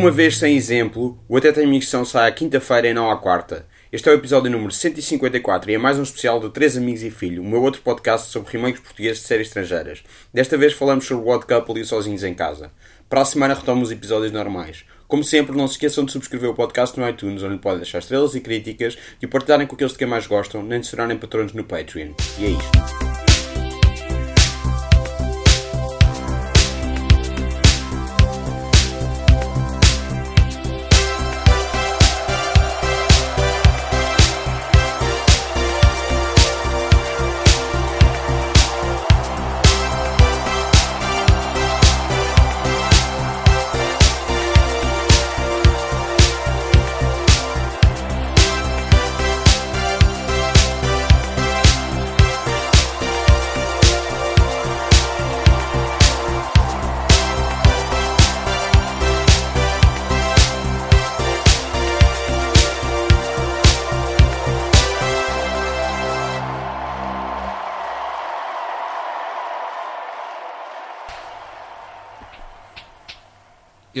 Uma vez sem exemplo, o Até Tem Missão sai à quinta-feira e não à quarta. Este é o episódio número 154 e é mais um especial de Três Amigos e Filho, o meu outro podcast sobre remakes portugueses de séries estrangeiras. Desta vez falamos sobre o Odd Couple e Sozinhos em Casa. Para a semana retomo os episódios normais. Como sempre, não se esqueçam de subscrever o podcast no iTunes, onde podem deixar estrelas e críticas, de partilharem com aqueles de quem mais gostam, nem de se tornarem patronos no Patreon. E é isto.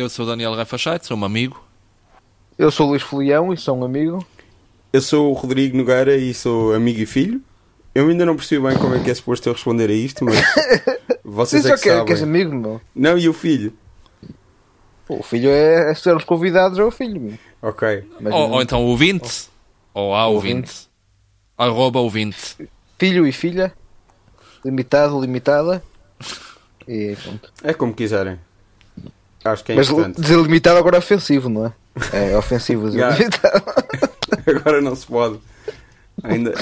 Eu sou o Daniel Rafachete, sou um amigo. Eu sou o Luís Folião e sou um amigo. Eu sou o Rodrigo Nogueira e sou amigo e filho. Eu ainda não percebi bem como é que é suposto eu responder a isto, mas vocês Sim, é só que que, sabem. que és amigo, meu. Não, e o filho? Pô, O filho é, é ser os convidados é o filho, meu. Ok. Mas Ou, ou então ouvinte. Ou há ouvinte. Arroba ouvinte. Filho e filha. Limitado, limitada. E pronto. É como quiserem. Acho que é Mas importante. dizer limitado agora é ofensivo, não é? É ofensivo dizer Yeah. limitado. Agora não se pode. Ainda,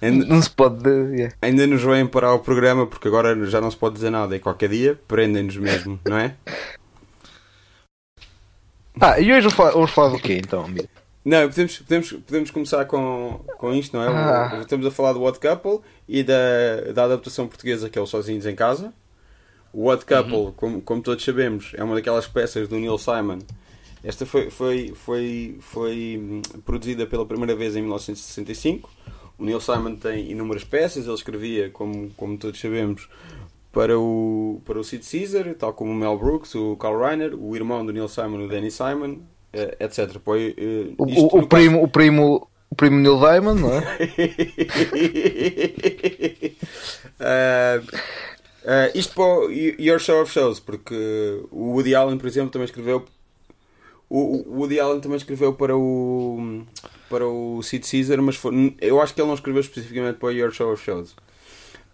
ainda, Não se pode. yeah. ainda nos vêm parar o programa porque agora já não se pode dizer nada e qualquer dia prendem-nos mesmo, não é? Ah, e hoje vamos falar, do quê então, amigo? Não, podemos, podemos, podemos começar com, com isto, não é? Ah. Estamos a falar do Odd Couple e da, da adaptação portuguesa que é o Sozinhos em Casa. O Odd Couple, como, como todos sabemos, é uma daquelas peças do Neil Simon. Esta foi, foi, foi, foi hum, produzida pela primeira vez em 1965. O Neil Simon tem inúmeras peças, ele escrevia, como, como todos sabemos, para o, para o Sid Caesar, tal como o Mel Brooks, o Carl Reiner, o irmão do Neil Simon, o Danny Simon, eh, etc. Foi, eh, O, o- o no caso- primo, o primo. O primo Neil Diamond, não é? Ah, ah, isto para o Your Show of Shows, porque o Woody Allen, por exemplo, também escreveu. O Woody Allen também escreveu para o para o Sid Caesar, mas foi- eu acho que ele não escreveu especificamente para o Your Show of Shows.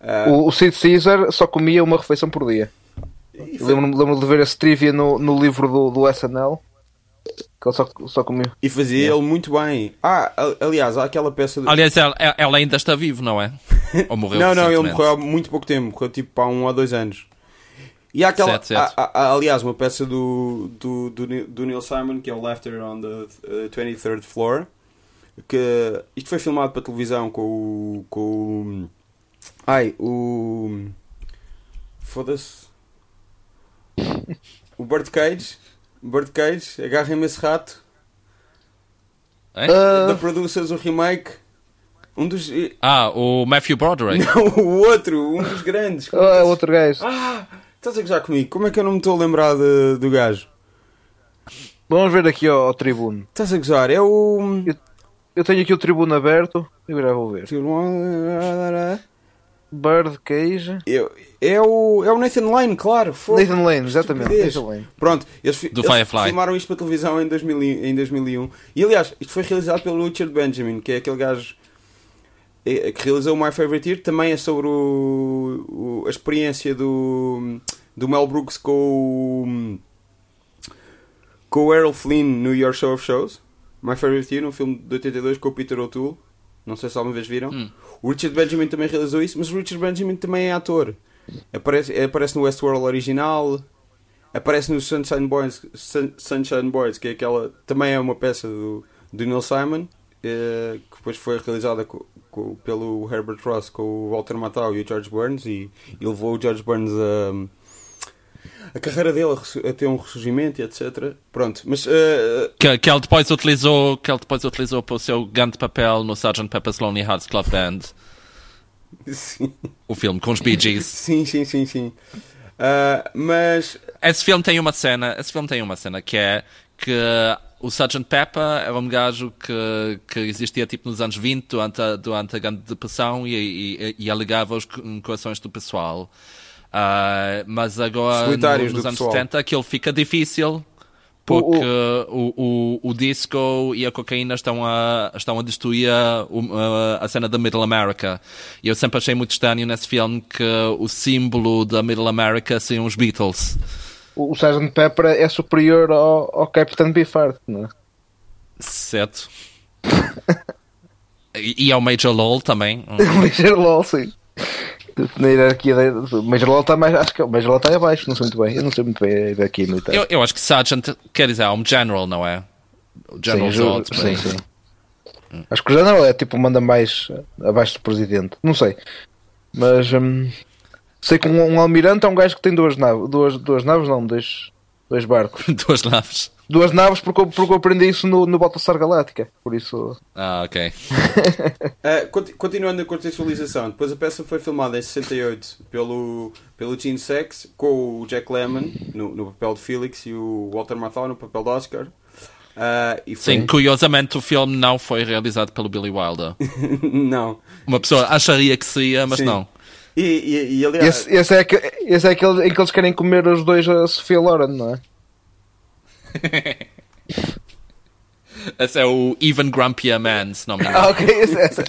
Ah, O, o Sid Caesar só comia uma refeição por dia. Lembro-me lembro de ver esse trivia no, no livro do, do SNL. Que ele só, só comia. e fazia ele muito bem. Ah, aliás, há aquela peça. De... Aliás, ela, ela ainda está vivo, não é? Ou morreu Não, não, ele morreu há muito pouco tempo, morreu tipo há um ou dois anos. E há aquela, Certo, certo. há- há- aliás, uma peça do, do, do, Neil- do Neil Simon que é o Laughter on the uh, 23rd Floor. Que isto foi filmado para televisão com o. Com o ai, o. Foda-se. O Bird Cage. Bird Cage, agarrem-me esse rato. É? Da Ah, Producers, o remake. Um dos. Ah, o Matthew Broderick. Não, o outro, um dos grandes. ah, é outro gajo. Ah, estás a gozar comigo? Como é que eu não me estou a lembrar de- do gajo? Vamos ver aqui ao, ao tribuno. Estás a gozar? É o. Eu tenho aqui o tribuno aberto. Eu já vou ver. Bird Cage. Eu- É o, é o Nathan Lane, claro. Nathan Lane, exatamente. Nathan Lane. Pronto, eles, Do eles Firefly. filmaram isto para televisão em, 2000, e- em 2001. E aliás, isto foi realizado pelo Richard Benjamin, que é aquele gajo eh, que realizou o My Favorite Year. Também é sobre o, o- a experiência do, do Mel Brooks com o, com o Errol Flynn no Your Show of Shows. My Favorite Year, um filme de 82 com o Peter O'Toole. Não sei se alguma vez viram. Hum. O Richard Benjamin também realizou isso, mas o Richard Benjamin também é ator. Aparece, aparece no Westworld original, aparece no Sunshine Boys, Sun- Sunshine Boys, que é aquela, também é uma peça do, do Neil Simon, eh, que depois foi realizada co- co- pelo Herbert Ross com o Walter Matthau e o George Burns, e, e levou o George Burns a, a carreira dele a, ter um ressurgimento e etc. Pronto, mas eh, Que, que ele depois utilizou, que ele depois utilizou para o seu grande papel no Sgt. Pepper's Lonely Hearts Club Band. sim, O filme com os Bee Gees. sim, sim, sim, sim. Ah, mas Esse filme tem uma cena, esse filme tem uma cena que é que o Sgt. Pepper era um gajo que, que existia tipo nos anos 20, durante a, durante a Grande Depressão, e, e, e alegava os corações do pessoal. Uh, mas agora, no, nos anos pessoal. 70, aquilo fica difícil. Porque o, o, o, disco e a cocaína estão a, estão a destruir a, a, a cena da Middle America. E eu sempre achei muito estranho nesse filme que o símbolo da Middle America seriam os Beatles. O, Sgt. Pepper é superior ao, ao Captain Beefheart, não é? Certo. e, e ao Major LOL também. Major LOL, sim. Na hierarquia da. O Major LOL está mais. Acho que o Major LOL está abaixo, não sei muito bem. Eu não sei muito bem daqui militar. Eu, eu acho que Sergeant quer dizer, é um General, não é? O General sim, Zod. sim, sim. Acho que o General é tipo, manda mais abaixo do presidente. Não sei. Mas. Hum, sei que um, um almirante é um gajo que tem duas naves. Duas, duas naves, não, dois, dois barcos. Duas naves. Duas naves porque, eu- porque eu aprendi isso no, no Battlestar Galáctica. Por isso. Ah, ok. Uh, conti- continuando a contextualização, depois a peça foi filmada em 68 pelo, pelo Gene Sex, com o Jack Lemmon no, no papel de Felix e o Walter Matthau no papel de Oscar. Uh, e foi... Sim, curiosamente o filme não foi realizado pelo Billy Wilder. não. Uma pessoa acharia que seria, mas Sim. não. E, e, e aliás, Esse, esse, é, aquele- esse é aquele em que eles querem comer os dois a Sofia Loren, não é? Esse é o Even Grumpier Man, se não me engano. Ah, ok, esse, esse.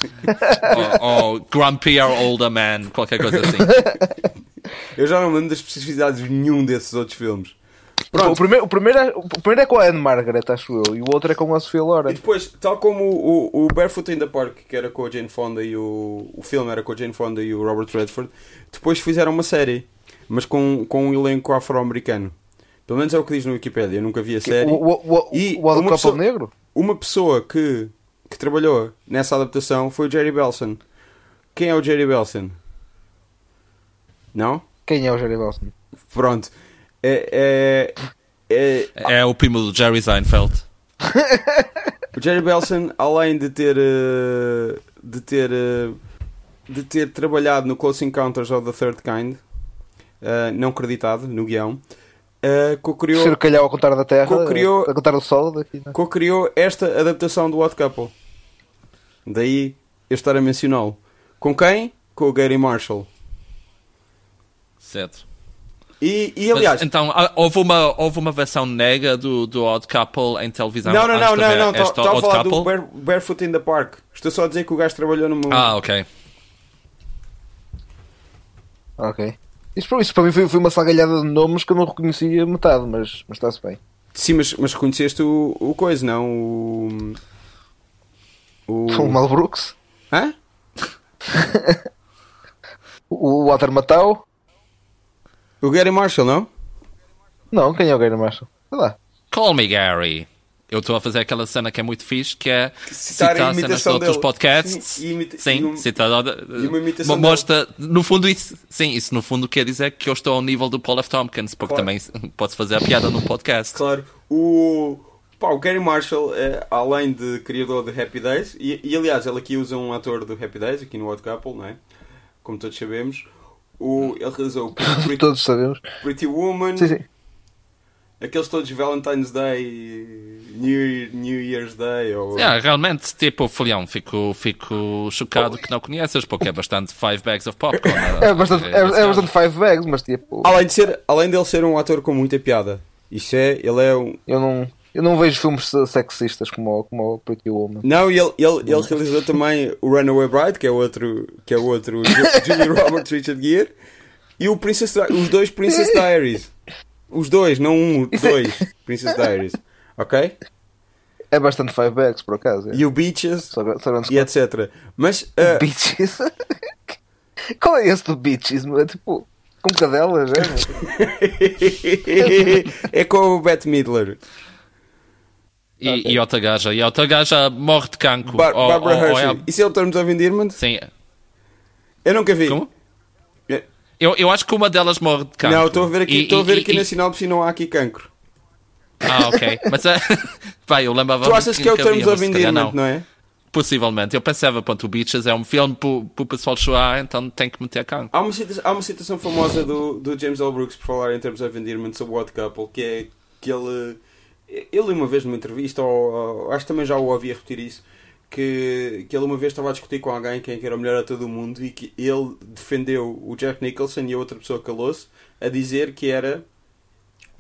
ou, ou Grumpier Older Man, qualquer coisa assim. eu já não me lembro das especificidades de nenhum desses outros filmes. O Pronto. primeiro, o, primeiro é, o primeiro é com a Anne Margaret, acho eu, e o outro é com a Sofia E Loren. depois, tal como o, o, o Barefoot in the Park, que era com a Jane Fonda e o, o filme era com a Jane Fonda e o Robert Redford, depois fizeram uma série, mas com, com um elenco afro-americano. Pelo menos é o que diz no Wikipedia, eu nunca vi a série. O, o, o, E o uma pessoa- Negro? Uma pessoa que, que trabalhou nessa adaptação foi o Jerry Belson. Quem é o Jerry Belson? Não? Quem é o Jerry Belson? Pronto. É, é, é, É o primo do Jerry Seinfeld. O Jerry Belson, além de ter eh, de ter eh, de ter trabalhado no Close Encounters of the Third Kind, eh, não creditado no guião, co-criou Ser calhau ao contar da Terra, Co-criou- a contar do Sol daqui, é? co-criou esta adaptação do Odd Couple. Daí eu estar a mencioná-lo. Com quem? Com o Gary Marshall. Certo. E, e Mas, aliás, então, ah, houve uma, houve uma versão nega do, do Odd Couple em televisão? não, não, não, não, haver não, esta estava a Odd falar do Couple? Bare- Barefoot in the Park. Estou só a dizer que o gajo trabalhou no Ah, ok. Ok. Isso, para- isso para mim foi, foi uma salgalhada de nomes que eu não reconhecia metade, mas, mas está-se bem. Sim, mas, mas reconheceste o, o coisa, não? O. O. O Mal Brooks, Hã? o, Walter Matthau. O Gary Marshall, não? Não, quem é o Gary Marshall? Sei lá. Call me Gary. Eu estou a fazer aquela cena que é muito fixe, que é Citar citar, a cenas de outros dele. podcasts. Sim, e imita- Sim, e um- citar. e uma imitação mo- mostra, no fundo, isso, sim, isso no fundo quer dizer que eu estou ao nível do Paul F. Tompkins, porque Claro. também podes fazer a piada num podcast. Claro. O. Pá, o Gary Marshall, é, além de criador de Happy Days, e, e, aliás, ele aqui usa um ator do Happy Days, aqui no Odd Couple, não é? Como todos sabemos. O, ele realizou o Pretty, Todos sabemos. Pretty Woman, Sim, sim. aqueles todos Valentine's Day, New, New Year's Day, ou... Yeah, realmente, tipo, Folião, fico, fico chocado que não conheças, porque é bastante Five Bags of Popcorn. É bastante, é, é bastante five bags, mas tipo, Além, de ser, além dele ser um ator com muita piada. Isso é, ele é um... eu não, eu não vejo filmes sexistas como, o- como o Pretty Woman. Não, e ele, ele, ele realizou também o Runaway Bride, que é outro, que é outro Ju- Julie Roberts, Richard Gere, e o Princess, os dois Princess Diaries. Os dois, não um, dois Princess Diaries. Ok? É bastante five bags, por acaso. É. E o Beaches, Só, só e etc. Mas, ah, Beaches. Qual é esse do Beaches? É tipo, com cadelas, é? é com o Bette Midler. E, e outra gaja, e outra gaja morre de cancro. Bar Ou- Barbara ou- ou Hershey. é- Isso é o Terms of Endearment? Sim. Eu nunca vi. Como? É- Eu, eu acho que uma delas morre de cancro. Não, estou a ver aqui, estou a ver e- aqui e- na sinopse e não há aqui cancro. Ah, ok. Mas, é... Pá, eu lembrava Tu achas que é o Terms of Endearment, não. não é? Possivelmente. Eu pensava, pronto, o Beaches é um filme para o pessoal chorar, então tem que meter cancro. Há uma, cita- há uma citação famosa do, do James L. Brooks por falar em termos of endearment sobre o Odd Couple, que é que ele, Ele uma vez numa entrevista, ou, acho que também já o ouvi repetir isso, que, que ele uma vez estava a discutir com alguém quem é era o melhor ator do mundo e que ele defendeu o Jack Nicholson e a outra pessoa calou-se a dizer que era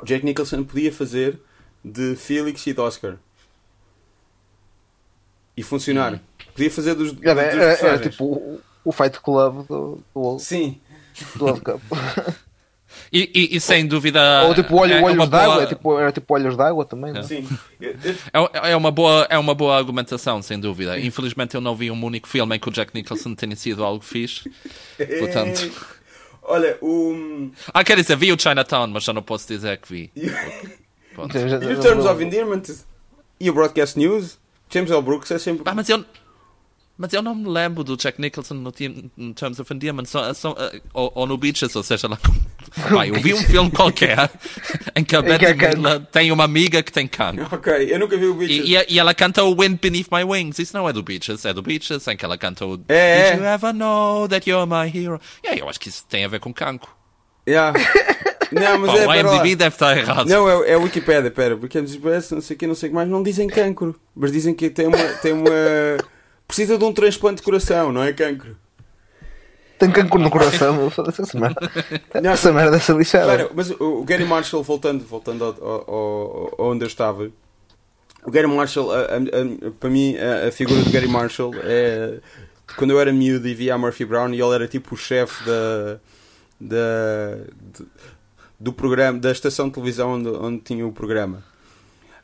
o Jack Nicholson podia fazer de Felix e de Oscar e funcionar. Hum. Podia fazer dos. Era, era, era tipo o, o Fight Club do, do, Sim. do World Cup. E, e, e, sem dúvida. Ou tipo olho, é, olhos é d'água, boa... é tipo, era tipo olhos d'água também. É. Sim. É, é, uma boa, é uma boa argumentação, sem dúvida. Infelizmente eu não vi um único filme em que o Jack Nicholson tenha sido algo fixe. Portanto. Olha, o. Ah, quer dizer, vi o Chinatown, mas já não posso dizer que vi. e os Terms of Endearment e o Broadcast News, James L. Brooks é sempre. Ah, mas eu. Mas eu não me lembro do Jack Nicholson no, Terms of Endearment so, so, uh, ou, ou, no Beaches, ou seja lá. Pai, eu vi um filme qualquer em que a Betty Midler tem uma amiga que tem cancro. Ok, eu nunca vi o Beaches. E, e, e, ela canta o Wind Beneath My Wings. Isso não é do Beaches, é do Beaches, em que ela canta o é, Did é. you ever know that you're my hero? Yeah, eu acho que isso tem a ver com cancro. Yeah. Não, mas Pá, é, o IMDb deve estar errado. Não, é, é a Wikipedia, pera, porque é não sei o que, não sei o que mais, não dizem cancro, mas dizem que tem uma. Tem uma precisa de um transplante de coração, não é cancro. Tem cancro no coração, foda-se essa merda. Não, essa merda dessa lixada. Claro, mas o Gary Marshall, voltando, voltando ao, ao, ao onde eu estava, o Gary Marshall, a, a, a, para mim, a, figura do Gary Marshall é. Quando eu era miúdo e via a Murphy Brown e ele era tipo o chefe da. da de, do programa, da estação de televisão onde, onde tinha o programa.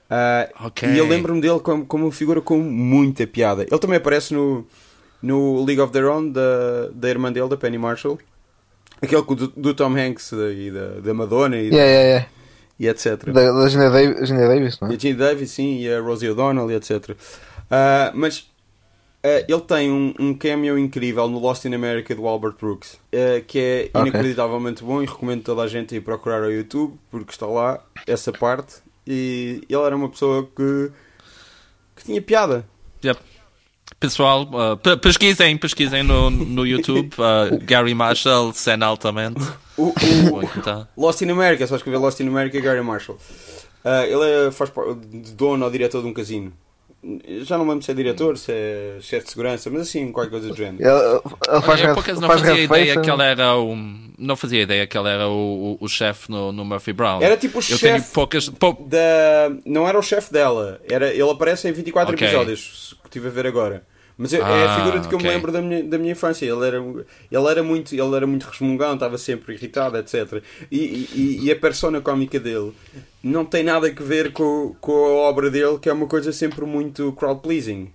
Uh, okay. E eu lembro-me dele como, como uma figura com muita piada. Ele também aparece no, no League of Their Own da, da irmã dele, da Penny Marshall. Aquele do, do Tom Hanks e da, da Madonna e, yeah, yeah, yeah. e etc. Da, da Gina, Davis, Gina Davis, não é? E a Gina Davis, sim, e a Rosie O'Donnell e etc. Uh, mas uh, ele tem um, um cameo incrível no Lost in America do Albert Brooks, uh, que é okay. inacreditavelmente bom e recomendo toda a gente ir procurar ao YouTube porque está lá essa parte e ele era uma pessoa que, que tinha piada. Yep. Pessoal, uh, pesquisem, pesquisem no, no YouTube uh, Gary Marshall, cena altamente. O, o, Lost in America, só escrever Lost in America Gary Marshall. Uh, ele é, faz dono ou diretor de um casino já não lembro se é diretor, se é chefe de segurança, mas assim, qualquer coisa do género. Ele, ele faz eu, por não fazia ideia que ele era o. Não fazia ideia que ele era o, o, o chefe no, no Murphy Brown. Era tipo o chefe. Poucas... Da... Não era o chefe dela, era... ele aparece em 24 okay. episódios que estive a ver agora. Mas é, ah, é a figura de que okay. eu me lembro da minha, da minha infância. Ele era, ele era muito, ele era muito resmungão, estava sempre irritado, etc. E, e, e a persona cómica dele não tem nada a ver com, com a obra dele, que é uma coisa sempre muito crowd-pleasing.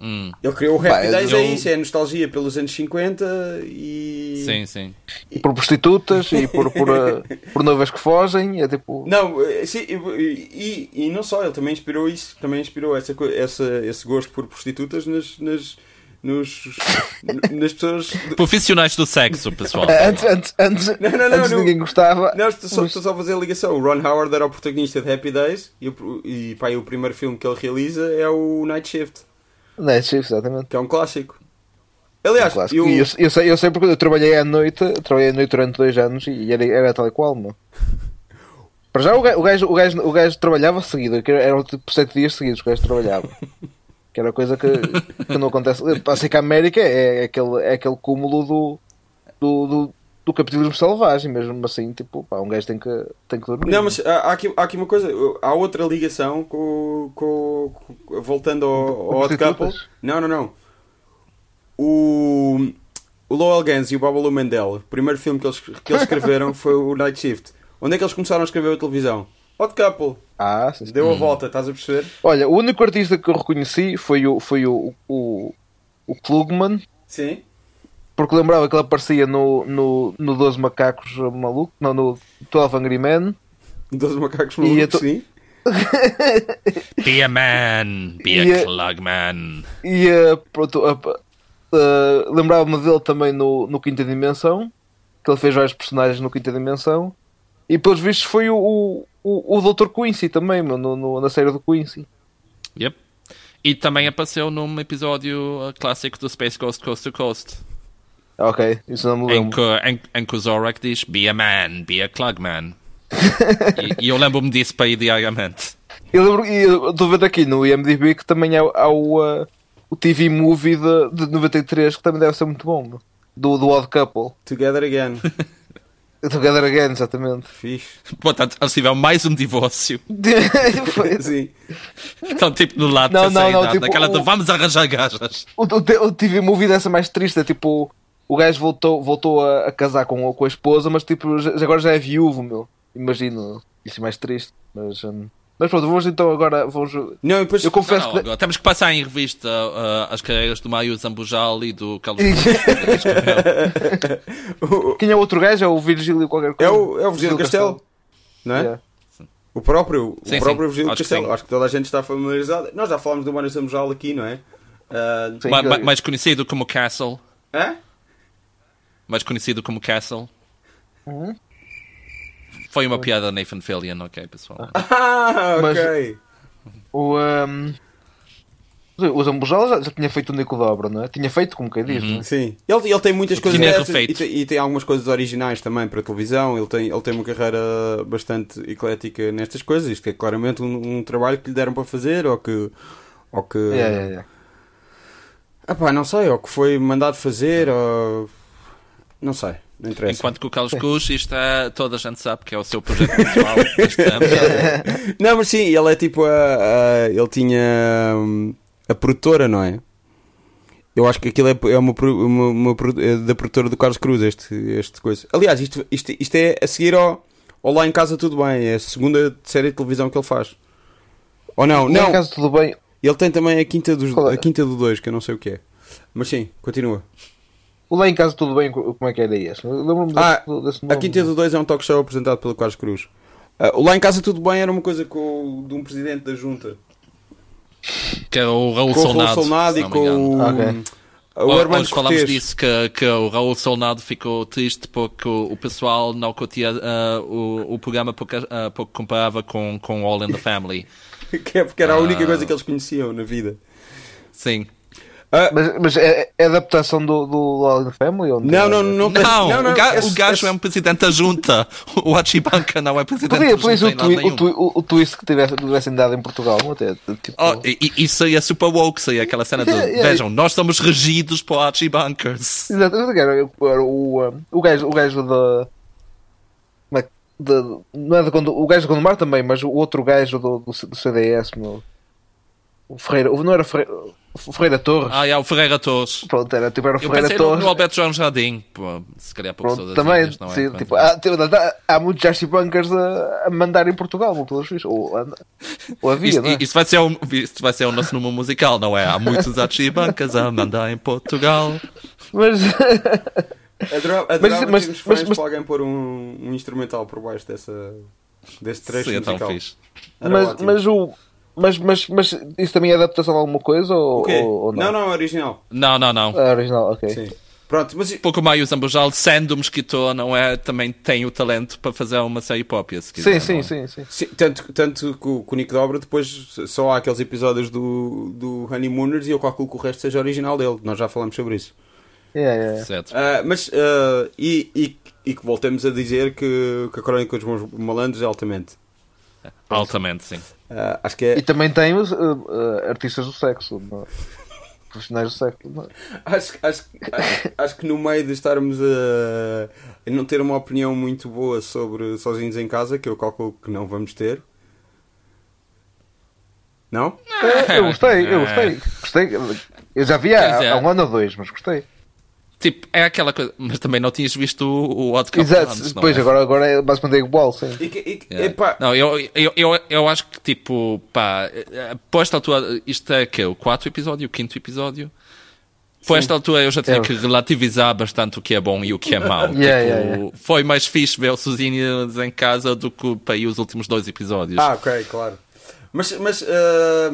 Hum. Ele criou o Happy Days, eu... é isso, é nostalgia pelos anos 50 e. Sim, sim. E por prostitutas e por, por, uh, por noivas que fogem, é tipo. Não, eh, sim, e, e, e, não só, ele também inspirou isso, também inspirou essa, essa, esse gosto por prostitutas nas, nas nos, nas pessoas. Profissionais do sexo, pessoal. antes, antes, antes, não, não, não, antes não, ninguém gostava. Não, estou só, estou só a fazer a ligação. O Ron Howard era o protagonista de Happy Days e, e pá, o primeiro filme que ele realiza é o Night Shift. Night Shift, exatamente. Que é um clássico. Aliás, um clássico. Eu... Eu, eu, sei, eu sei porque eu trabalhei à noite, trabalhei à noite durante dois anos e era, era tal e qual, meu. Para já o gajo, o gajo, o gajo, o gajo trabalhava seguido, eram tipo sete dias seguidos que o gajo trabalhava. Que era coisa que, que não acontece. Assim que a América é, é, aquele, é aquele cúmulo do, do, do, do capitalismo selvagem, mesmo assim, tipo, pá, um gajo tem que, tem que dormir. Não, mas há aqui, há aqui uma coisa, há outra ligação com. com, com voltando ao, ao Odd Couple. Não, não, não. O, o Lowell Gans e o Babalu Mendel, o primeiro filme que eles, que eles escreveram foi o Night Shift. Onde é que eles começaram a escrever a televisão? Odd Couple. Ah, sim. Deu a hum. volta, estás a perceber? Olha, o único artista que eu reconheci foi o, foi o, o, o Klugman. Sim. Porque lembrava que ele aparecia no, no, no 12 Macacos Maluco, não, no 12 Angry Men. 12 Macacos Malucos, to... sim. be a man, be a, a Klugman. E uh, pronto, uh, lembrava-me dele também no, no Quinta Dimensão, que ele fez vários personagens no Quinta Dimensão. E pelos vistos foi o, o, o, o Dr. Quincy também, no, no, na série do Quincy. Yep. E também apareceu num episódio uh, clássico do Space Ghost Coast to Coast. Ok, isso não me lembro. Em que, em, em que o Zorak diz Be a man, be a Klugman. e, e eu lembro-me disso para ir diariamente. Eu lembro, e eu estou vendo aqui no IMDb que também há, há o, uh, o TV Movie de, de 93 que também deve ser muito bom. Do, do Odd Couple. Together Again. Together Again, exatamente. Fixe. Portanto, eles tiveram mais um divórcio. Foi- Sim. Estão tipo no lado Não, da não, não, idade, tipo, naquela de o- vamos arranjar gajas. o, o, o TV Movie deve ser mais triste. É tipo, o gajo voltou, voltou a, a casar com, com a esposa, mas tipo, já- agora já é viúvo, meu. Imagino. Isso é mais triste. Mas, hum, mas pronto, vamos então agora. Vamos, Não, depois. eu confesso Não, que. agora temos que passar em revista uh, as carreiras do Mário Zambujal e do Carlos Quem é o outro gajo? É o Virgílio qualquer É coisa? o, é o Virgílio Castelo. Não é? Yeah. O próprio, Sim, o próprio sim. Virgílio Acho que Castelo. sim. Acho que toda a gente está familiarizada. Nós já falámos do Mário Samujal aqui, não é? Ah, Sim, Ma- que- ma- mais conhecido como Castle. hã? Mais conhecido como Castle. Uhum. Foi uma piada Nathan Fillion, ok, pessoal. Ah, Mas- ok. O, um, o Zambujal já, já tinha feito o Nico Dobra, não é? Tinha feito, como quem diz, não é? Sim. Ele, ele tem muitas coisas Tinha dessas refeito. e tem, e tem algumas coisas originais também para televisão. Ele tem, ele tem uma carreira bastante eclética nestas coisas. Isto é claramente um, um trabalho que lhe deram para fazer ou que. Ou que É, é, é. Ah pá, não sei, ou que foi mandado fazer, ou. Não sei, não interessa. Enquanto que o Carlos Cruz, isto é, toda a gente sabe que é o seu projeto pessoal. Não, mas sim, ele é tipo a. a- ele tinha hum, a produtora, não é? Eu acho que aquilo é, é uma, uma, uma é da produtora do Carlos Cruz, este, este coisa. Aliás, isto, isto, isto é a seguir ao, ao Lá em Casa Tudo Bem, é a segunda série de televisão que ele faz. Ou não, Não, não, caso tudo bem. ele tem também a quinta, dos, é? a quinta do 2, que eu não sei o que é. Mas sim, continua. O lá em casa tudo bem, como é que era esse? Lembro-me Ah, desse, desse A nome. Quinta do 2 é um talk show apresentado pelo Carlos Cruz. Ah, o Lá em Casa Tudo Bem era uma coisa com, de um presidente da junta. Que é o Raul Com o Raul Solnado. Solnado e com o, Ok. o Armando Hoje falámos disso que, que o Raul Solnado ficou triste porque o, o pessoal não curtia ah, o, o programa porque, ah, porque comparava com, com All in the Family. Que é porque era a única coisa que eles conheciam na vida. Sim. Ah, Mas, mas é, é adaptação do, do All in the Family? Ou não, não, não. Não, o, ga- esse- o gajo é um presidente da junta. O Achibanca não é presidente Podia, da podia junta lado o, twi o, o twist que tivesse, tivessem dado em Portugal, não até? Tipo, Oh, e, isso aí é super woke, seria aquela cena de Yeah, yeah. vejam, nós somos regidos por Achibankers. Exato, quero o, o gajo, o gajo da. como é que- de- não é de o gajo do Gondomar também, mas o outro gajo do, do, do CDS, meu. O Ferreira, o- não era Ferreira, o Ferreira Torres. Ah, é o Ferreira Torres. Pronto, era tipo era o Ferreira Torres. no Alberto João Jardim. Pô, se calhar por Pronto, pessoas também, ilhas, não é? sim, tipo, há, tipo, há, há muitos archibankers a, a mandar em Portugal, não pelos vistos. Ou, ou havia, Isto, não é? isto vai ser um, isto vai ser o nosso número musical, não é? Há muitos Achibancas a mandar em Portugal. Mas, Adorava, adorava Mas- mas- mas- mas- para alguém pôr um, um instrumental por baixo dessa, desse trecho Seria tão musical. fixe. Era mas, ótimo. mas o. Mas, mas, mas isso também é adaptação de alguma coisa ou, O quê? ou, ou não, não? não, é original. Não, não, não. É original, ok. Sim. Pronto, mas Pouco Maio Zambujal, sendo escritor, não é? Também tem o talento para fazer uma série própria, se quiser. Sim, sim, é? sim, sim. Sim, tanto, tanto que o, que o Nick Dobra depois só há aqueles episódios do, do Honeymooners e eu calculo que o resto seja original dele. Nós já falamos sobre isso. Yeah, yeah, yeah. Certo. Ah, mas, ah, e, e, e que voltemos a dizer que, que a Crónica dos Bons Malandros é altamente. Altamente, sim. Ah, acho que é. E também tem os uh, uh, artistas do sexo, não é? profissionais do sexo. não é? Acho, acho, acho, acho que no meio de estarmos a, a não ter uma opinião muito boa sobre Sozinhos em Casa, que eu calculo que não vamos ter. Não? É, Eu gostei, eu gostei. gostei. Eu já vi há, há um ano ou dois, mas gostei. Tipo, é aquela coisa. Mas também não tinhas visto o, o Odd Couple Exato, antes, depois é? agora, agora é basicamente igual, sim. E, e Yeah. epá, Não, eu, eu, eu, eu acho que tipo, pá, por esta altura, isto é que é o quarto episódio, o quinto episódio. Por esta altura eu já tinha É. que relativizar bastante o que é bom e o que é mau. Yeah, Tipo, yeah, yeah. Foi mais fixe ver o Sozinhos em casa do que para ir os últimos dois episódios. Ah, ok, claro. Mas, mas ah,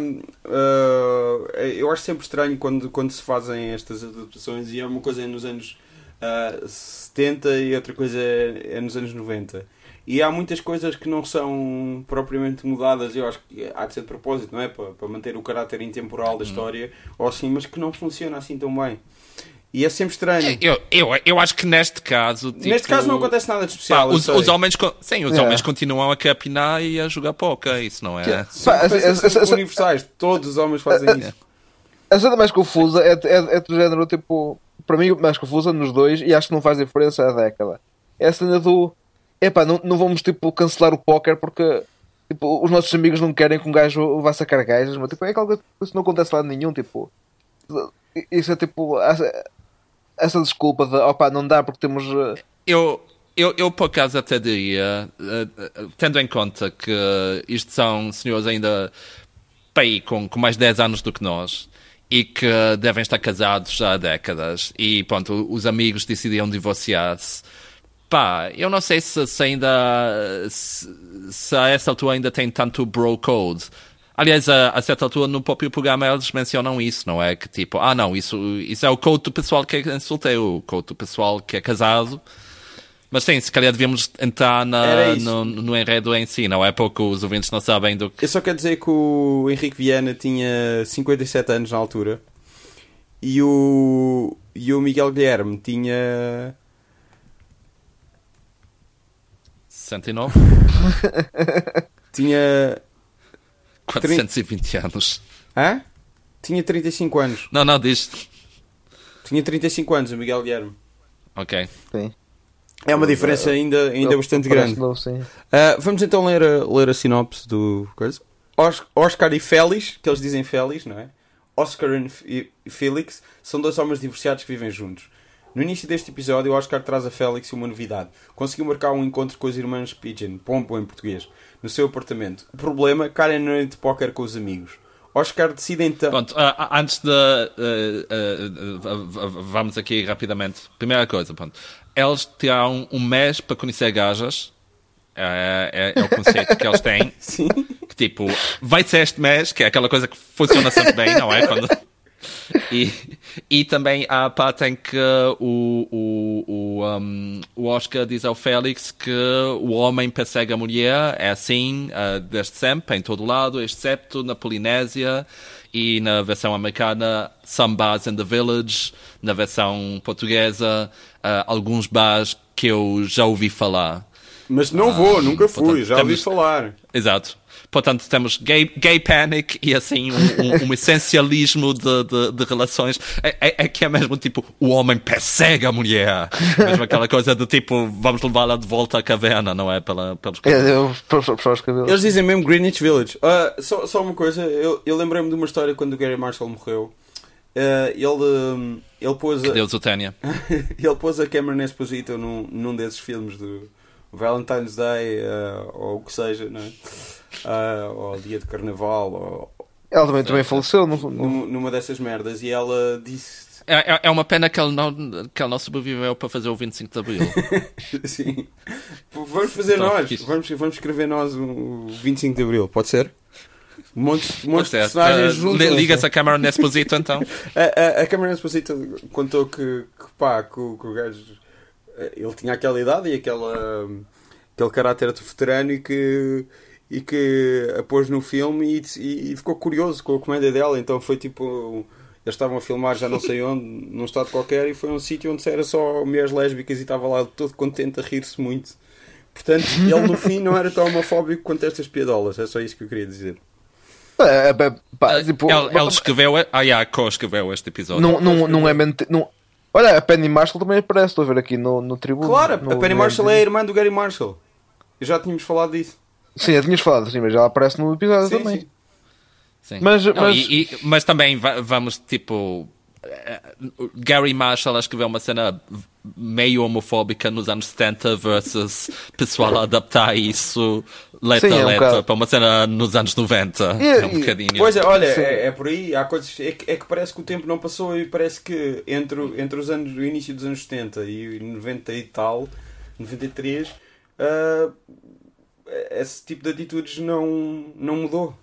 ah, eu acho sempre estranho quando, quando se fazem estas adaptações e é uma coisa nos anos ah, 70 e outra coisa é, é nos anos 90. E há muitas coisas que não são propriamente mudadas, eu acho que há de ser de propósito, não é? Para, para manter o caráter intemporal da história, ou assim, mas que não funciona assim tão bem. E é sempre estranho. Eu, eu, eu acho que neste caso. Tipo, Neste caso não acontece nada de especial. pá, os, os homens, sim, os Yeah. homens continuam a capinar e a jogar poker, isso não é? Sim, Pá, sempre essa- universais. Todos os homens fazem isso. A cena mais confusa é, é, é do género, tipo, para mim, mais confusa nos dois, e acho que não faz diferença a década. É a cena do. Epá, não, não vamos tipo cancelar o póquer porque tipo, os nossos amigos não querem que um gajo vá sacar gajas, mas tipo, é algo isso não acontece lá nenhum, tipo. Isso é tipo. Essa, desculpa de opá, não dá porque temos. eh, Eu, eu, eu por acaso até diria, eh, eh, tendo em conta que isto são senhores ainda pá, aí, com, com mais 10 anos do que nós e que devem estar casados já há décadas e pronto, os amigos decidiram divorciar-se. Pá, eu não sei se, se ainda se, se a essa altura ainda tem tanto bro code. Aliás, a, a certa altura no próprio programa eles mencionam isso, não é? Que tipo, ah não, isso, isso é o code do pessoal que é solteiro, o code do pessoal que é casado. Mas sim, se calhar devíamos entrar na- no, no enredo em si, não é? Porque os ouvintes não sabem do que. Eu só quero dizer que o Henrique Viana tinha 57 anos na altura e o, e o Miguel Guilherme tinha. 69? tinha. 420 anos. Hã? Tinha 35 anos. Não, não, diz. Tinha 35 anos o Miguel Guilherme. Ok. sim. É uma diferença ainda, ainda bastante grande. novo. Ah, vamos então ler a, ler a sinopse do coisa. Os- Oscar e Félix, que eles dizem Félix, não é? Oscar e F- e Félix são dois homens divorciados que vivem juntos. No início deste episódio, o Oscar traz a Félix uma novidade. Conseguiu marcar um encontro com as irmãs Pigeon, Pompo em português, no seu apartamento. O problema, na noite de póquer com os amigos. Oscar decide então... Pronto, ah, ah, antes de. ah, ah, ah, vamos aqui rapidamente. Primeira coisa, pronto. Eles tiraram um mês para conhecer gajas. É, é- é o conceito que eles têm. Sim. Que tipo, vai ser este mês, que é aquela coisa que funciona sempre bem, não é? Quando... E, e também há a parte em que o, o, o, um, o Oscar diz ao Félix que o homem persegue a mulher, é assim ah, desde sempre, em todo lado, exceto na Polinésia e na versão americana, Some Bars in the Village, na versão portuguesa, ah, alguns bars que eu já ouvi falar. Mas não vou, nunca fui, portanto, já ouvi temos- falar. Exato. Portanto, temos gay, gay panic e assim um, um- um essencialismo de, de, de relações. É, é- é que é mesmo tipo, o homem persegue a mulher. Mesmo aquela coisa do tipo, vamos levá-la de volta à caverna, não é? Pela, pelos... É, eu puxo os cabelos. Eles dizem mesmo Greenwich Village. Ah, só, só uma coisa, eu, eu lembrei-me de uma história quando o Gary Marshall morreu. Ah, ele, ele pôs a, Deus o tenha. ele pôs a Cameron Esposito num, num desses filmes do Valentine's Day ah, ou o que seja, não é? Ah, ou Dia de Carnaval ou Ela também, também faleceu. Não... num- numa dessas merdas e ela disse É, é- é uma pena que ele, não, que ele não sobreviveu para fazer o 25 de Abril. assim, vamos fazer Então, nós, vamos, vamos escrever nós o 25 de Abril, pode ser? Um monte, um monte de personagens Uh, juntos. li- Liga-se a Cameron Esposito então. A, a, a Cameron Esposito contou que, que pá, que, o- que o gajo eh, ele tinha aquela idade e aquela, hum, aquele caráter de veterano e que, e que a pôs no filme e, e- e ficou curioso com a comédia dela. Então foi tipo. Eles estavam a filmar já não sei onde, num estado qualquer, e foi um sítio onde era só mulheres lésbicas e estava lá todo contente a rir-se muito. Portanto, ele no fim não era tão homofóbico quanto estas piadolas. É só isso que eu queria dizer. É, é, é, pá, tipo, ele, ele escreveu. Ah, yeah, co-escreveu este episódio. não, não, não é mentira. Não... Olha, a Penny Marshall também aparece. Estou a ver aqui no, no tribuno. Claro, no, a Penny no Marshall é a irmã do Gary Marshall. Eu já tínhamos falado disso. Sim, já tinhas falado, sim, mas ela aparece no episódio Sim, também. sim. Sim. Mas- Não, mas- e- e- mas também va- vamos tipo. eh, Gary Marshall escreveu uma cena meio homofóbica nos anos 70 versus pessoal a adaptar isso letra Sim, é a um letra bocado. para uma cena nos anos 90. E- é um e- bocadinho. Pois é, olha, é, é por aí. Há coisas. É que, é que parece que o tempo não passou e parece que entre, o- entre os anos, o início dos anos 70 e 90 e tal, 93, ah, esse tipo de atitudes não, não mudou.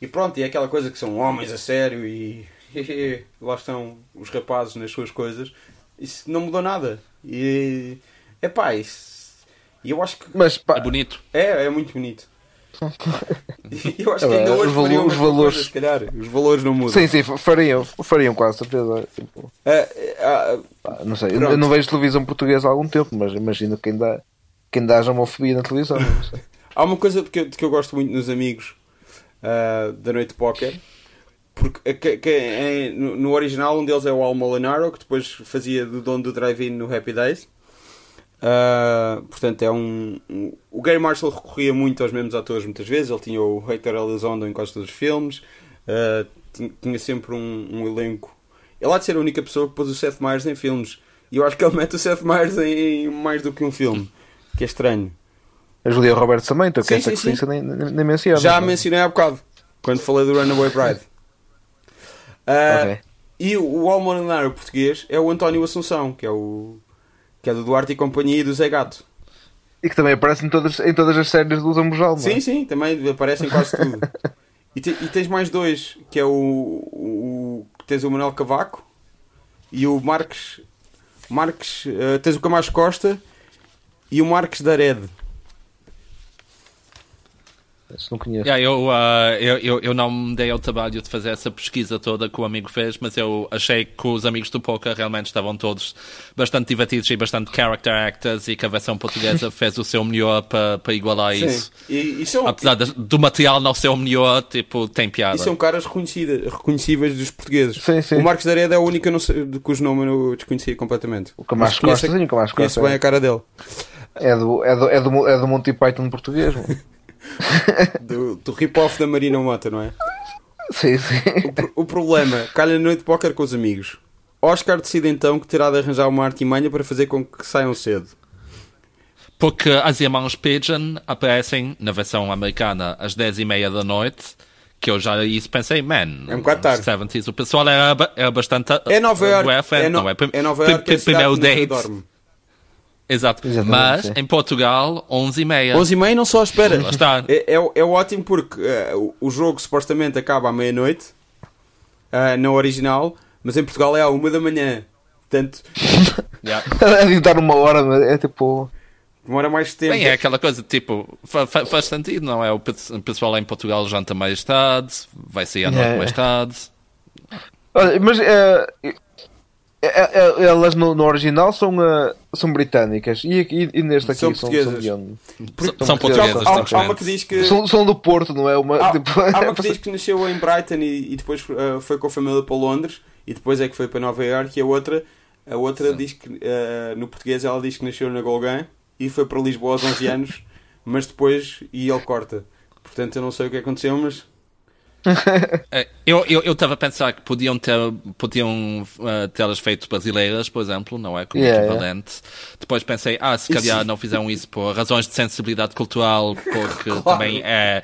E pronto, e é aquela coisa que são homens a sério e lá estão os rapazes nas suas coisas. Isso não mudou nada. E é pá, isso. E eu acho que Mas pá, É bonito. é, é muito bonito. Eu acho que ainda É, hoje os valo- fariam a os valores- coisa, se calhar. Os valores não mudam. Sim, sim, fariam, fariam quase certeza. Tipo, Ah, ah, pá, não sei, eu- Pronto. eu não vejo televisão portuguesa há algum tempo, mas imagino que ainda, que ainda haja homofobia na televisão. não sei. Há uma coisa que, eu- que eu gosto muito nos amigos ah, da noite de póquer. Porque eh, que- que é- no, no original um deles é o Al Molinaro, que depois fazia do dono do drive-in no Happy Days. Ah, portanto, é um, um- O Gary Marshall recorria muito aos mesmos atores muitas vezes. Ele tinha o Hector Elizondo em quase todos os filmes. Ah, tinha, tinha sempre um, um elenco. Ele há de ser a única pessoa que pôs o Seth Meyers em filmes. E eu acho que ele mete o Seth Meyers em, em mais do que um filme. Que é estranho. A Julia Roberts também, então que essa sim, que sim. nem, nem, menciona. Já não mencionei há bocado, quando falei do Runaway Bride. Ah, Ok. E o, o almonanário português é o António Assunção, que é o que é do Duarte e Companhia e do Zé Gato. E que também aparece em todas, em todas as séries do Zambujal, não é? Sim, sim, também aparecem quase tudo. E, te- e tens mais dois, que é o, o- tens o Manuel Cavaco e o Marques Marques, eh, tens o Camacho Costa e o Marques da Rede. Isso não conheço. Yeah, eu, ah, eu, eu, eu não me dei ao trabalho de fazer essa pesquisa toda que o amigo fez, mas eu achei que os amigos do Poker realmente estavam todos bastante divertidos e bastante character actors e que a versão portuguesa fez o seu melhor para, para igualar isso. E, e são, Apesar de- do material não ser o melhor, tipo, tem piada. E são caras reconhecidas, reconhecíveis dos portugueses. Sim, sim. O Marcos da Rede é o único cujo nome eu desconhecia completamente. O Camacho Costa, sim, o Camacho Conheço Costa bem a cara dele. é do, é do, é do, é do Monty Python português. mano. Do, do rip-off da Marina Mota, não é? sim, sim. O problema, calha na noite de póquer com os amigos. Oscar decide então que terá de arranjar uma artimanha para fazer com que saiam cedo. Porque as irmãos Pigeon aparecem na versão americana às 10h30 da noite. Que eu já isso pensei, man, É um bocado tarde. nos 70s o pessoal era, era bastante. É Nova York. É, no, não é? É Nova York, é primeiro date. dorme. Exato. Exatamente, Mas sim. em Portugal, 11h30. 11 e meia não só espera. Lá está. É, é, é ótimo porque eh, o- jogo supostamente acaba à meia-noite, eh, na original, mas em Portugal é à uma da manhã. Portanto, Yeah. É de dar uma hora, mas é tipo. demora mais tempo. Bem, é aquela coisa, tipo, fa- fa- faz sentido, não é? O pe- o pessoal lá em Portugal janta mais tarde, vai sair à noite É. mais tarde. Olha, mas é- elas no, no original são, eh, são britânicas e, aqui- e neste aqui São são, são? São, são portuguesas, há, há uma que diz que. São, são do Porto, não é? Uma, Há, tipo, há uma que diz que nasceu em Brighton e, e depois eh, foi com a família para Londres e depois é que foi para Nova York e a outra, a outra diz que eh, no português ela diz que nasceu na Golgã e foi para Lisboa aos 11 anos, mas depois e ele corta. Portanto, eu não sei o que aconteceu, mas É, Eu eu eu estava a pensar que podiam ter podiam uh, tê-las feito brasileiras, por exemplo, não é como Yeah, equivalente. Depois pensei, ah, se Isso- calhar não fizeram isso por razões de sensibilidade cultural, porque também é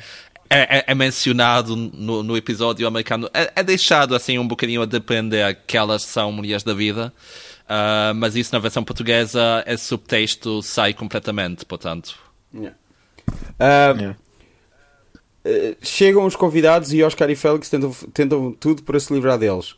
é, é- é mencionado no, no episódio americano, é, é deixado assim um bocadinho a depender que elas são mulheres da vida, Ah, mas isso na versão portuguesa, esse subtexto sai completamente, portanto. Yeah. Ah, Yeah. eh, chegam os convidados e Oscar e Félix tentam, tentam tudo para se livrar deles.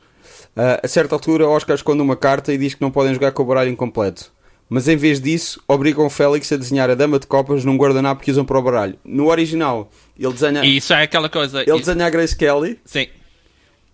Ah, a certa altura, Oscar esconde uma carta e diz que não podem jogar com o baralho incompleto. Mas em vez disso, obrigam o Félix a desenhar a dama de copas num guardanapo que usam para o baralho. No original, ele desenha, E isso é aquela coisa. ele e- desenha a Grace Kelly sim.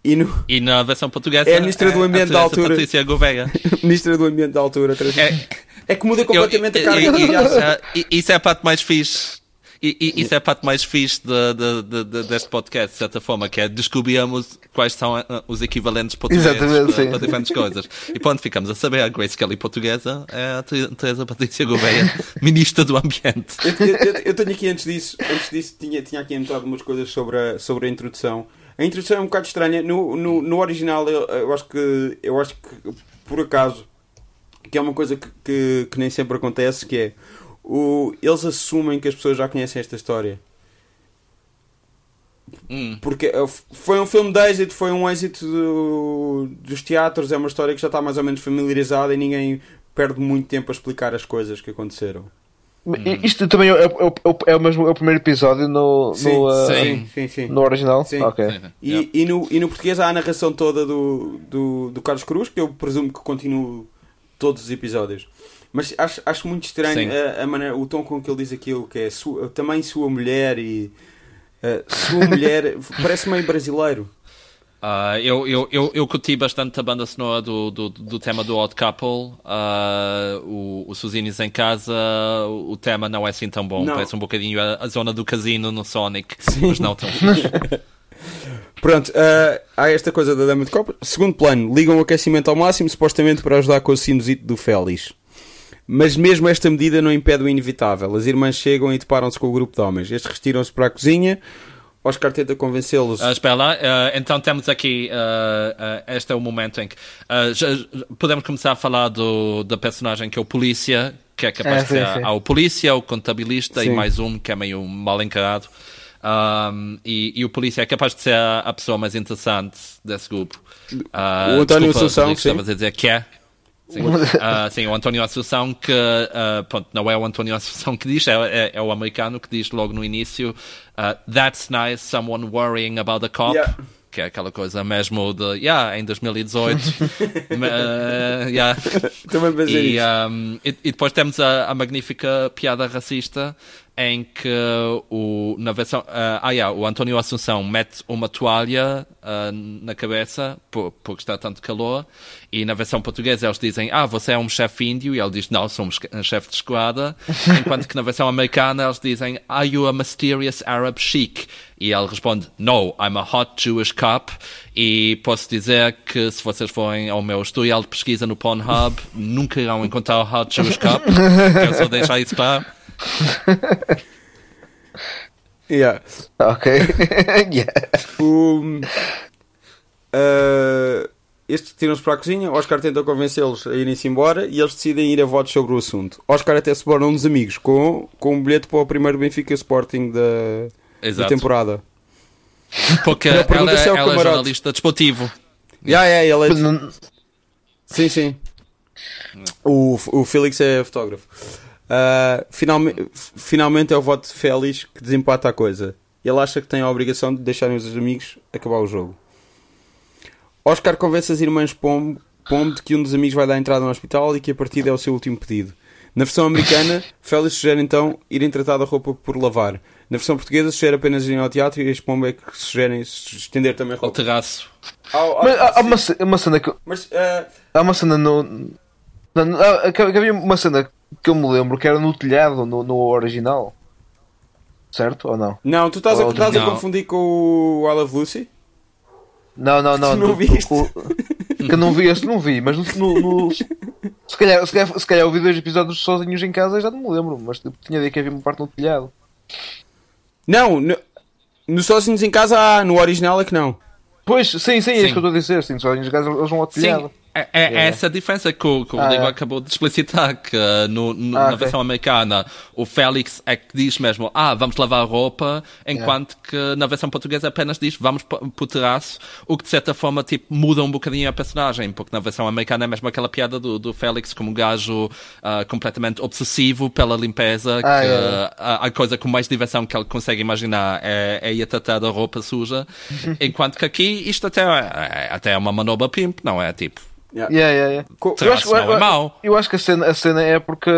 e no E na versão portuguesa É a Ministra do Ambiente da Teresa altura. Patrícia Gouveia. Ministra do Ambiente da altura. É, É que muda completamente a eu- eu- da eu- criança. e- Isso é a parte mais fixe. E, e- isso é a parte mais fixe de, de- de- de- deste podcast, de certa forma, que é descobrirmos quais são ah, os equivalentes portugueses para, sim. para diferentes coisas. E pronto, ficamos a saber. A Grace Kelly portuguesa é a Te- Teresa Patrícia Gouveia, Ministra do Ambiente. Eu, eu- eu tenho aqui antes disso, antes disso tinha, tinha aqui anotado umas coisas sobre a, sobre a introdução. A introdução é um bocado estranha. No, no, no original eu, eu acho que eu acho que por acaso que é uma coisa que, que, que nem sempre acontece, que é o, eles assumem que as pessoas já conhecem esta história. Hum. Porque eh, foi um filme de êxito, foi um êxito do- dos teatros, é uma história que já está mais ou menos familiarizada e ninguém perde muito tempo a explicar as coisas que aconteceram. Isto também é, é, é, é o mesmo é o primeiro episódio no, Sim, no, uh, sim. sim, sim. no original? Sim. Ok. Sim, sim. E, Yeah. e, no, e no português há a narração toda do, do, do Carlos Cruz, que eu presumo que continua todos os episódios. Mas acho, acho muito estranho a, a, maneira, o tom com que ele diz aquilo, que é sua, também sua mulher e. Uh, sua mulher. parece meio brasileiro. Uh, eu, eu, eu, eu curti bastante a banda sonora do, do, do tema do Odd Couple. Uh, o, o Suzinis em casa, o tema não é assim tão bom. Não. Parece um bocadinho a, a, zona do casino no Sonic, Sim. mas não tão Pronto, uh, há esta coisa da dama de copa. Segundo plano, ligam o aquecimento ao máximo, supostamente para ajudar com o sinusite do Félix. Mas mesmo esta medida não impede o inevitável. As irmãs chegam e deparam-se com o grupo de homens. Estes retiram-se para a cozinha. Oscar tenta convencê-los. Uh, espera lá, uh, então temos aqui. Uh, este é o momento em que. Já, podemos começar a falar do, da personagem que é o polícia, que é capaz é, de ser ao polícia, o contabilista sim. e mais um que é meio mal encarado. Um, e, e, o polícia é capaz de ser a, a pessoa mais interessante desse grupo. o António Assunção, sim. a dizer que é. Sim, uh, sim, o António Assunção, que uh, pronto, não é o António Assunção que diz, é, é, é, o americano que diz logo no início: uh, That's nice, someone worrying about a cop. Yeah. Que é aquela coisa mesmo de, yeah, em 2018. uh, yeah. Também e, um, e, e, depois temos a, a magnífica piada racista em que o, na versão, uh, ah, yeah, o António Assunção mete uma toalha uh, na cabeça por, porque está tanto calor e na versão portuguesa eles dizem ah, você é um chefe índio e ele diz não, sou um chefe de esquadra enquanto que na versão americana eles dizem are you a mysterious Arab sheik e ele responde no, I'm a hot Jewish cop e posso dizer que se vocês forem ao meu historial de pesquisa no Pornhub nunca irão encontrar o hot Jewish cop quero só deixar isso claro yeah. Ok. yeah. O, uh, estes tiram-se para a cozinha, Oscar tenta convencê-los a irem-se embora e eles decidem ir a votos sobre o assunto. Oscar até se torna um dos amigos com, com um bilhete para o primeiro Benfica Sporting da, da temporada. Porque ela, ela, é, ela é jornalista desportivo. Yeah, yeah, ele é... Sim, sim. O, o Felix é fotógrafo. Uh, finalmente, finalmente é o voto de Félix que desempata a coisa. Ele acha que tem a obrigação de deixarem os amigos acabar o jogo. Oscar convence as irmãs Pombo, Pombo de que um dos amigos vai dar entrada no hospital e que a partida é o seu último pedido. Na versão americana, Félix sugere então irem tratar da roupa por lavar. Na versão portuguesa, sugere apenas irem ao teatro e as Pombo é que sugerem estender também a roupa. Ao terraço. Mas, há, uma, uma cena que. Mas, uh... Há uma cena no. Não, não, havia uma cena que eu me lembro que era no telhado, no, no original. Certo ou não? Não, tu estás, a, estás a confundir com o I Love Lucy? Não, não, não. Tu não viste? Com, que não vi, esse não vi, mas no, no, se, calhar, se, calhar, se calhar eu vi dois episódios sozinhos em casa e já não me lembro, mas tipo, tinha de que havia uma parte no telhado. Não, no, no Sozinhos em Casa há, no original é que não. Pois, sim, sim, é isso que eu estou a dizer. Sim, sozinhos em casa eles vão ao telhado. Sim. É, é, é, essa a diferença que o, que o ah, Rodrigo é. acabou de explicitar, que uh, no, no, ah, na okay. versão americana o Félix é que diz mesmo, ah, vamos lavar a roupa, enquanto que na versão portuguesa apenas diz, vamos para o terraço, o que de certa forma tipo, muda um bocadinho a personagem, porque na versão americana é mesmo aquela piada do, do Félix como um gajo uh, completamente obsessivo pela limpeza, ah, que uh, a, a, coisa com mais diversão que ele consegue imaginar é, é ir tratar da roupa suja, enquanto que aqui isto até é, até é uma manobra pimp, não é? Tipo, Yeah. Yeah, yeah, yeah. Eu, acho, eu, eu, eu, acho que a cena, a cena é porque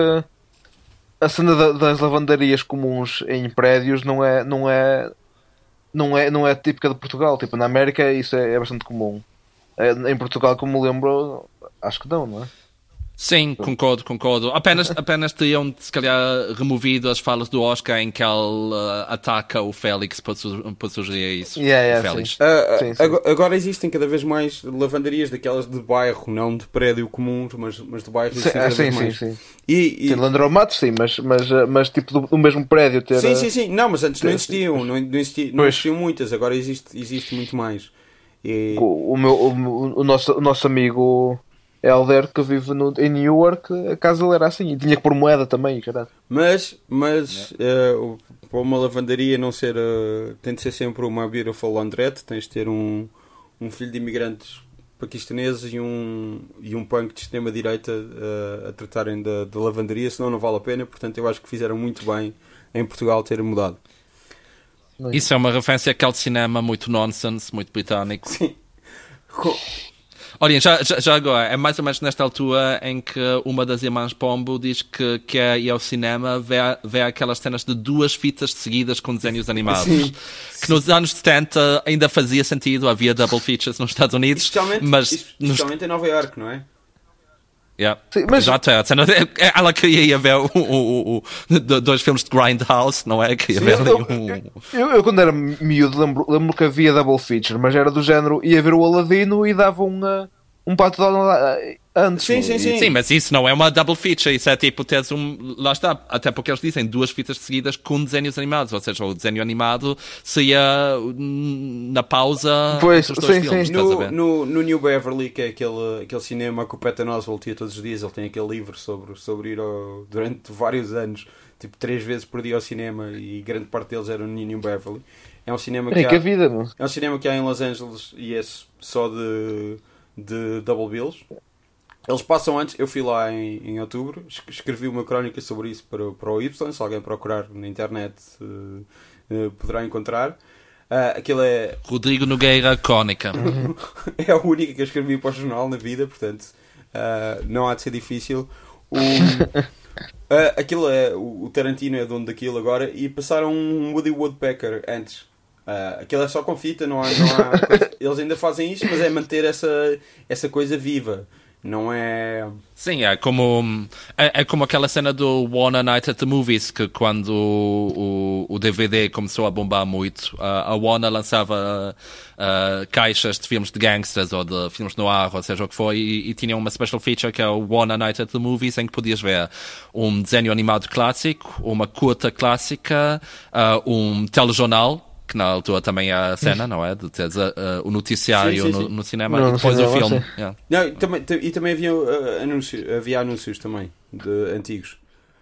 a cena da, das lavandarias comuns em prédios não é, não é, não é, não é típica de Portugal. Tipo, na América isso é, é bastante comum. É, em Portugal, como me lembro, acho que não, não é? Sim, concordo, concordo. Apenas, apenas teriam, se calhar, removido as falas do Oscar em que ele uh, ataca o Félix para, su para sugerir isso. Yeah, yeah, Félix. Sim. Uh, sim, sim. Agora, agora, existem cada vez mais lavanderias daquelas de bairro, não de prédio comum, mas, mas de bairro. Sim, ah, sim, sim, sim. E, e... Tem landromato, sim, mas, mas, uh, mas tipo do, do, mesmo prédio ter. Sim, sim, sim. Não, mas antes não existiam, não, não, existiam, não existiam muitas, agora existe, existe muito mais. E... O, o, meu, o, o, nosso, o nosso amigo Elder que vive no, em Newark, a casa dele era assim, e tinha que pôr moeda também, caralho. Mas, mas uh, para uma lavandaria não ser, uh, tem de ser sempre uma beautiful laundrette, tens de ter um, um filho de imigrantes paquistaneses e um, e um punk de extrema-direita uh, a tratarem da, da lavandaria, senão não vale a pena. Portanto, eu acho que fizeram muito bem em Portugal ter mudado. Isso é uma referência àquele cinema muito nonsense, muito britânico. Sim. Olhem, já, já, já, agora, é mais ou menos nesta altura em que uma das irmãs Pombo diz que quer ir ao cinema ver, ver aquelas cenas de duas fitas seguidas com desenhos animados. Sim. Que nos anos 70 ainda fazia sentido, havia double features nos Estados Unidos. Especialmente, mas especialmente nos... em Nova York, não é? Yeah. Sim, mas... Exato, é, ela queria ir ver o, o, o, dois filmes de Grindhouse, não é? Queria Sim, ver eu, um... eu, eu, quando era miúdo, lembro, lembro que havia double feature, mas era do género, ia ver o Aladino e dava um, uh, um pato de antes. Sim, sim, sim. Sim, mas isso não é uma double feature, isso é tipo teres um. Lá está, até porque eles dizem duas fitas seguidas com desenhos animados, ou seja, o desenho animado seria na pausa. Pois, sim, filmes, sim. No, no, no, New Beverly, que é aquele, aquele cinema que o Patton Oswalt ia todos os dias, ele tem aquele livro sobre, sobre ir ao, durante vários anos, tipo três vezes por dia ao cinema, e grande parte deles era no New Beverly. É um cinema que, há, vida, é um cinema que há em Los Angeles e é só de, de double bills. Eles passam antes, eu fui lá em, em outubro, escrevi uma crónica sobre isso para, para o Y, se alguém procurar na internet uh, uh, poderá encontrar. Uh, aquilo é. Rodrigo Nogueira Crónica. é a única que eu escrevi para o jornal na vida, portanto uh, não há de ser difícil. O, aquilo é. O Tarantino é dono daquilo agora e passaram um Woody Woodpecker antes. Uh, aquilo é só com fita, não há, não há coisa. Eles ainda fazem isso, mas é manter essa, essa coisa viva. Não é. Sim, é como, é, é, como aquela cena do One Night at the Movies, que quando o, o, o DVD começou a bombar muito, a, a Warner lançava uh, caixas de filmes de gangsters ou de filmes no ar, ou seja o que foi, e, e tinha uma special feature que é o One Night at the Movies, em que podias ver um desenho animado clássico, uma curta clássica, uh, um telejornal que na altura também há a cena, não é? De teres uh, o noticiário sim, sim, sim. No, no, cinema não, e depois o filme. Yeah. Não, e, também, e também havia, uh, anúncios, havia anúncios também, de antigos.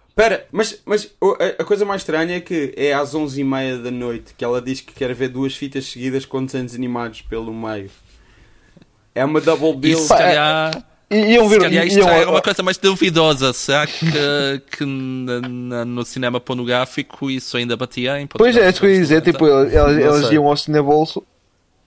Espera, mas, mas a, a, coisa mais estranha é que é às 11h30 da noite que ela diz que quer ver duas fitas seguidas com desenhos animados pelo meio. É uma double bill. Isso, calhar... Iam ver, Se calhar isto iam... é uma coisa mais duvidosa. Será que, que na, no cinema pornográfico isso ainda batia em Pois é, é isso que eu ia dizer. Tipo, elas, elas iam ao cinebolso.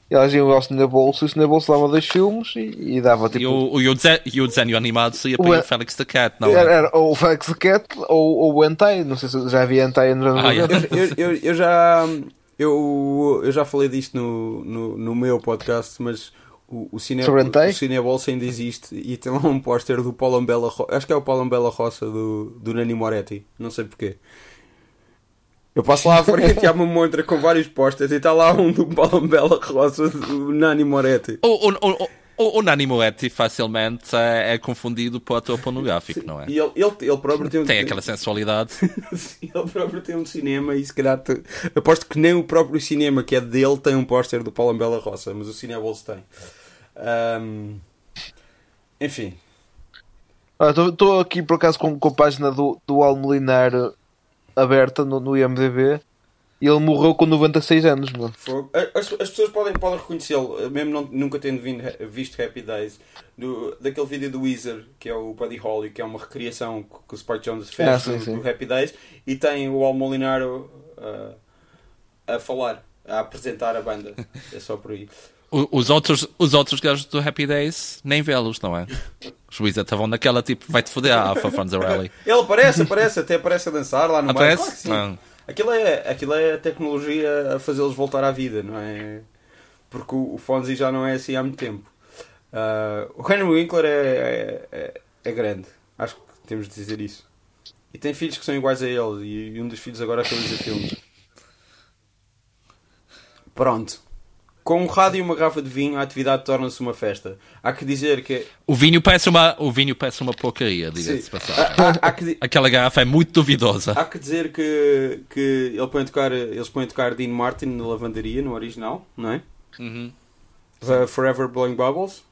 Elas iam ao cinebolso e o cinebolso dava dois filmes e, e dava tipo. E o, e o, desenho, e o desenho animado seria para o Felix the Cat, não era, era ou o Felix the Cat ou, ou o Hentai. Não sei se já havia Hentai no ah, eu, eu, eu, eu já. Eu, eu já falei disto no, no, no meu podcast, mas o, o, cine, o Cinebolsa ainda existe e tem lá um póster do Paulo Bela acho que é o Paulo Bela Roça do, do Nani Moretti, não sei porquê. Eu passo lá à frente e há uma montra com vários pósteres e está lá um do Paulo Bela Roça do Nani Moretti. O, o, o, o, o Nani Moretti facilmente é, é, confundido por ator pornográfico, não é? E ele, ele, ele próprio tem, um, tem aquela sensualidade. ele próprio tem um cinema e se calhar te, aposto que nem o próprio cinema que é dele tem um póster do Paulo Bela Roça, mas o Cinebolsa tem. Um, enfim. Estou ah, aqui por acaso com, com a página do, do Almolinar aberta no, no IMDB e ele morreu com 96 anos. Mano. As, as pessoas podem, podem reconhecê-lo, mesmo não, nunca tendo vindo, visto Happy Days, do, daquele vídeo do Weezer, que é o Buddy Holly, que é uma recriação que o Spike Jones fez ah, sim, do, sim. do, Happy Days, e tem o Almolinar uh, a falar, a apresentar a banda. É só por aí os outros, os outros gajos do Happy Days nem vê-los, não é? Os Wizards estavam naquela tipo, vai-te foder a Alpha Rally. Ele aparece, aparece, até aparece a dançar lá no aparece? Claro aquilo, é, aquilo é a tecnologia a fazê-los voltar à vida, não é? Porque o, o Fonzie já não é assim há muito tempo. Uh, o Henry Winkler é, é, é, é, grande, acho que temos de dizer isso. E tem filhos que são iguais a ele, e, e um dos filhos agora realiza filmes. Pronto. Com um rádio e uma garrafa de vinho, a atividade torna-se uma festa. Há que dizer que. O vinho parece uma, o vinho parece uma porcaria, diga-se passagem. Aquela garrafa é muito duvidosa. Há que dizer que, que ele põe tocar, eles põem a tocar Dean Martin na lavandaria, no original, não é? Uhum. Uh, Forever Blowing Bubbles.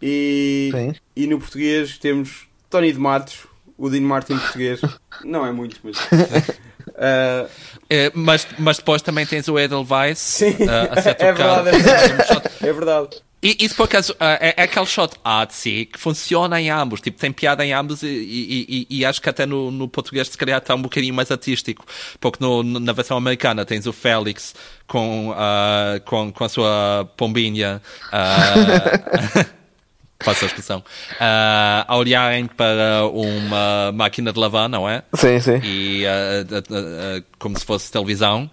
E, e no português temos Tony de Matos, o Dean Martin português. não é muito, mas. Uh, é, mas, mas depois também tens o Edelweiss Sim, uh, a ser é verdade, é verdade. é verdade. E isso por acaso é, é aquele shot artsy que funciona em ambos, tipo, tem piada em ambos e, e, e, e acho que até no, no português se calhar está um bocadinho mais artístico, porque no, na versão americana tens o Félix com, uh, com, com a sua pombinha. Uh, faço a expressão, uh, a olharem para uma máquina de lavar, não é? Sim, sim. E uh, uh, como se fosse televisão,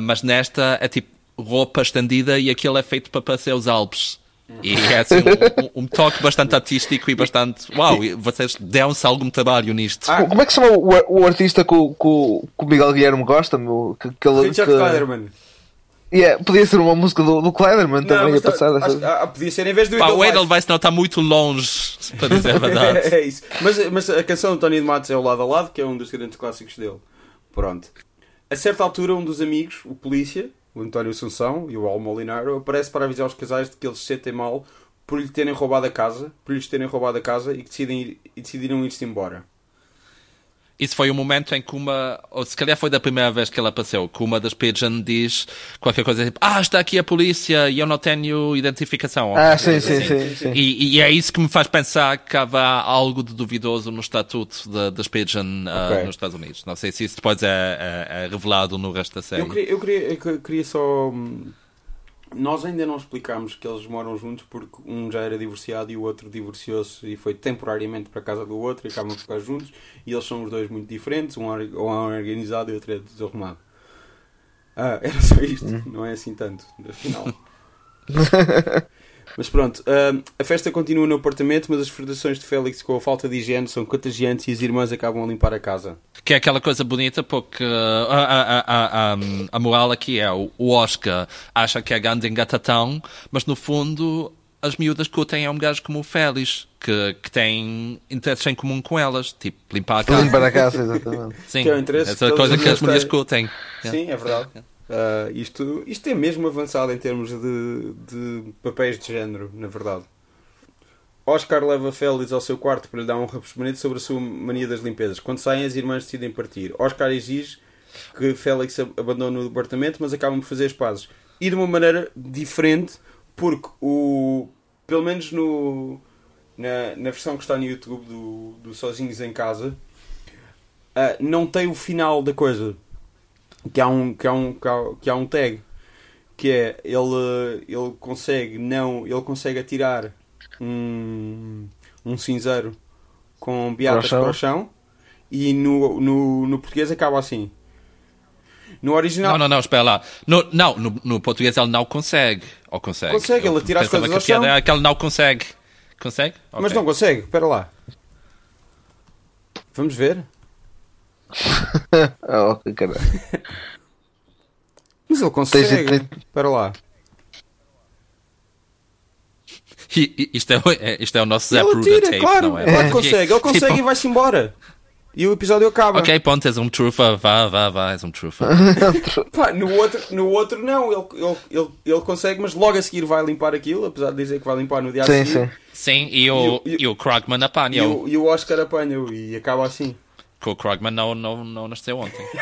mas nesta é tipo roupa estendida e aquilo é feito para parecer os Alpes. E é assim um, um, toque bastante artístico e bastante. Uau, vocês deram-se algum trabalho nisto. Ah, como é que se chama o, o artista que o, que o Miguel Guilherme gosta? Meu? Que, que ele, Richard Kleiderman. Yeah, podia ser uma música do, do Kleiderman também. Tá, passar, acho, ah, podia ser em vez do Pá, O Edelweiss não está muito longe, para dizer a verdade. é isso. Mas, mas a canção do Tony de Matos é o Lado a Lado, que é um dos grandes clássicos dele. Pronto. A certa altura, um dos amigos, o polícia, o António Assunção e o Al Molinaro, aparece para avisar os casais de que eles se sentem mal por lhe terem roubado a casa, por lhes terem roubado a casa e que decidem ir, e decidiram ir-se embora. Isso foi o momento em que uma, ou se calhar foi da primeira vez que ela apareceu, que uma das Pigeon diz qualquer coisa tipo, ah, está aqui a polícia e eu não tenho identificação. Ah, sim, sim, sim, sim. E, e, é isso que me faz pensar que há algo de duvidoso no estatuto de, das Pigeon uh, okay. nos Estados Unidos. Não sei se isso depois é, é, é revelado no resto da série. Eu queria, eu queria, eu queria só hum, nós ainda não explicámos que eles moram juntos porque um já era divorciado e o outro divorciou-se e foi temporariamente para a casa do outro e acabam de ficar juntos. E eles são os dois muito diferentes, um é organizado e o outro é desarrumado. Ah, era só isto, hum. não é assim tanto, afinal. Mas pronto, uh, a festa continua no apartamento, mas as frustrações de Félix com a falta de higiene são contagiantes e as irmãs acabam a limpar a casa. Que é aquela coisa bonita, porque uh, a, a, a, a, moral aqui é o, Oscar acha que é grande engatatão, mas no fundo as miúdas curtem é um gajo como o Félix, que, que tem interesses em comum com elas, tipo limpar a casa. Limpar a casa, exatamente. Sim, é essa coisa que as mulheres curtem. Sim, é verdade. Uh, isto, isto é mesmo avançado em termos de, de papéis de género, na verdade. Oscar leva Félix ao seu quarto para lhe dar um rapestamento sobre a sua mania das limpezas. Quando saem, as irmãs decidem partir. Oscar exige que Félix abandone o apartamento, mas acabam por fazer as pazes. E de uma maneira diferente, porque o. Pelo menos no. Na, na versão que está no YouTube do, do Sozinhos em Casa, uh, não tem o final da coisa que há um, que há um, que há um tag que é ele, ele consegue não ele consegue atirar um, um cinzeiro com beatas para o chão. e no, no, no português acaba assim. No original não, não, não, espera lá. No, não, no, no português ele não consegue. Ou consegue? Consegue, ele atira as coisas ao chão. é que ele não consegue. Consegue? Okay. mas não consegue, espera lá. Vamos ver oh, caralho. Mas ele consegue. Para lá. Isto é, é, isto é o nosso Zap Ruda tape, claro, não é? Claro que consegue. Ele consegue tipo... e vai-se embora. E o episódio acaba. Ok, ponto, és um trufa, vá, vá, vá, és um trufa. Pá, no outro, no outro não, ele, ele, ele, ele consegue, mas logo a seguir vai limpar aquilo, apesar de dizer que vai limpar no dia sim, a seguir. Sim, sim e, o, e, o, e o Krugman apanha. E o, e o Oscar apanha e acaba assim. Que o Krugman não, não, não nasceu ontem.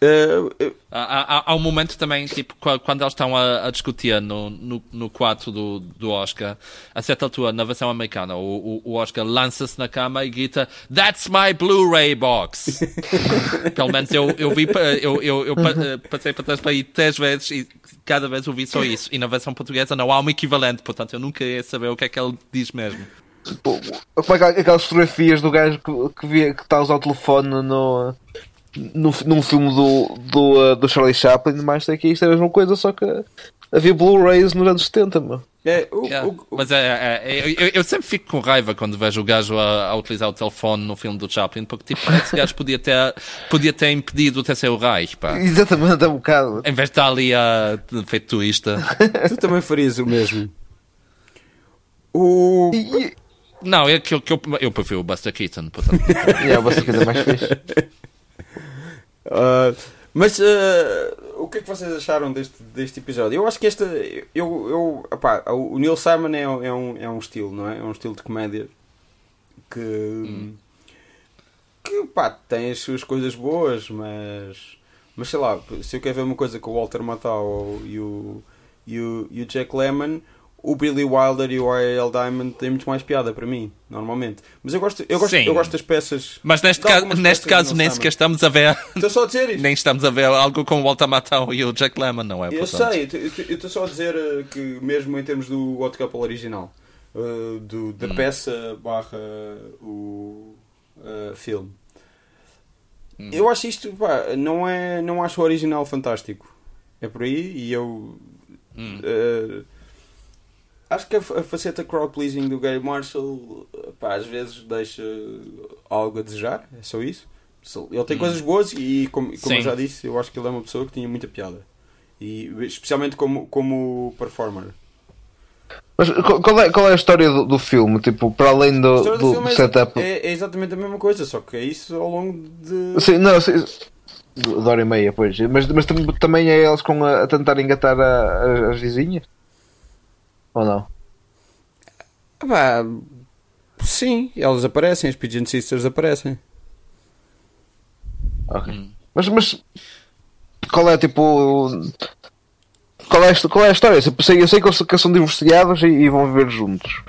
Uh, uh, há, há, há, um momento também, tipo, quando eles estão a, a discutir no, no, no quarto do, do Oscar, a certa altura, na versão americana, o, o, Oscar lança-se na cama e grita That's my Blu-ray box! Pelo menos eu, eu vi, eu, eu, eu eh, passei para trás para aí três vezes e cada vez ouvi só isso. E na versão portuguesa não há um equivalente, portanto eu nunca ia saber o que é que ele diz mesmo. Como é que aquelas fotografias do gajo que, que, via, que está a usar o telefone no, no, num filme do, do, uh, do Charlie Chaplin, mais daqui isto é a mesma coisa, só que havia Blu-rays nos anos 70, mano. É, o, yeah. o, Mas é, é, é eu, eu, sempre fico com raiva quando vejo o gajo a, a, utilizar o telefone no filme do Chaplin, porque tipo, esse gajo podia ter, podia ter impedido o terceiro Reich, pá. Exatamente, é um bocado. Em vez de estar ali a feito turista. tu também farias o mesmo. O. E, não, é que eu, que eu, eu prefiro o Buster Keaton, portanto. yeah, o Buster Keaton é mais fixe. Uh, mas uh, o que é que vocês acharam deste, deste episódio? Eu acho que este. Eu, eu, opá, o Neil Simon é, é, um, é um estilo, não é? É um estilo de comédia que. Hum. que pá, tem as suas coisas boas, mas. Mas sei lá, se eu quero ver uma coisa com o Walter Matthau e o, e o, e o Jack Lemmon, o Billy Wilder e o R.L. Diamond têm muito mais piada para mim, normalmente. Mas eu gosto, eu gosto, Sim. eu gosto das peças. Mas neste, ca neste caso nem sequer estamos a ver. Estou só a dizer isto. Nem estamos a ver algo com o Walter Matthau e o Jack Lemmon, não é? Eu Portanto, sei, eu estou só a dizer eh, que mesmo em termos do Hot Couple original, eh, do, da peça barra o eh, filme, eu acho isto, pá, não, é, não acho o original fantástico. É por aí e eu eh, acho que a, a faceta crowd pleasing do Gary Marshall pá, às vezes deixa algo a desejar, é só isso. Ele tem coisas boas e, como, como eu já disse, eu acho que ele é uma pessoa que tinha muita piada. E especialmente como, como performer. Mas qual é, qual é a história do, do filme? Tipo, para além do, do do, do é- setup. é, é exatamente a mesma coisa, só que é isso ao longo de. Sim, não, sim, de hora e meia, pois. Mas, mas tam- também é eles com a, a tentar engatar a- a- as vizinhas? Ou não? Ah, pá, sim, elas aparecem, as Pigeon Sisters aparecem. Ok. Hum. Mas, mas qual é tipo. Qual é, a- qual é a história? Eu sei, eu sei que são divorciados e, e vão viver juntos.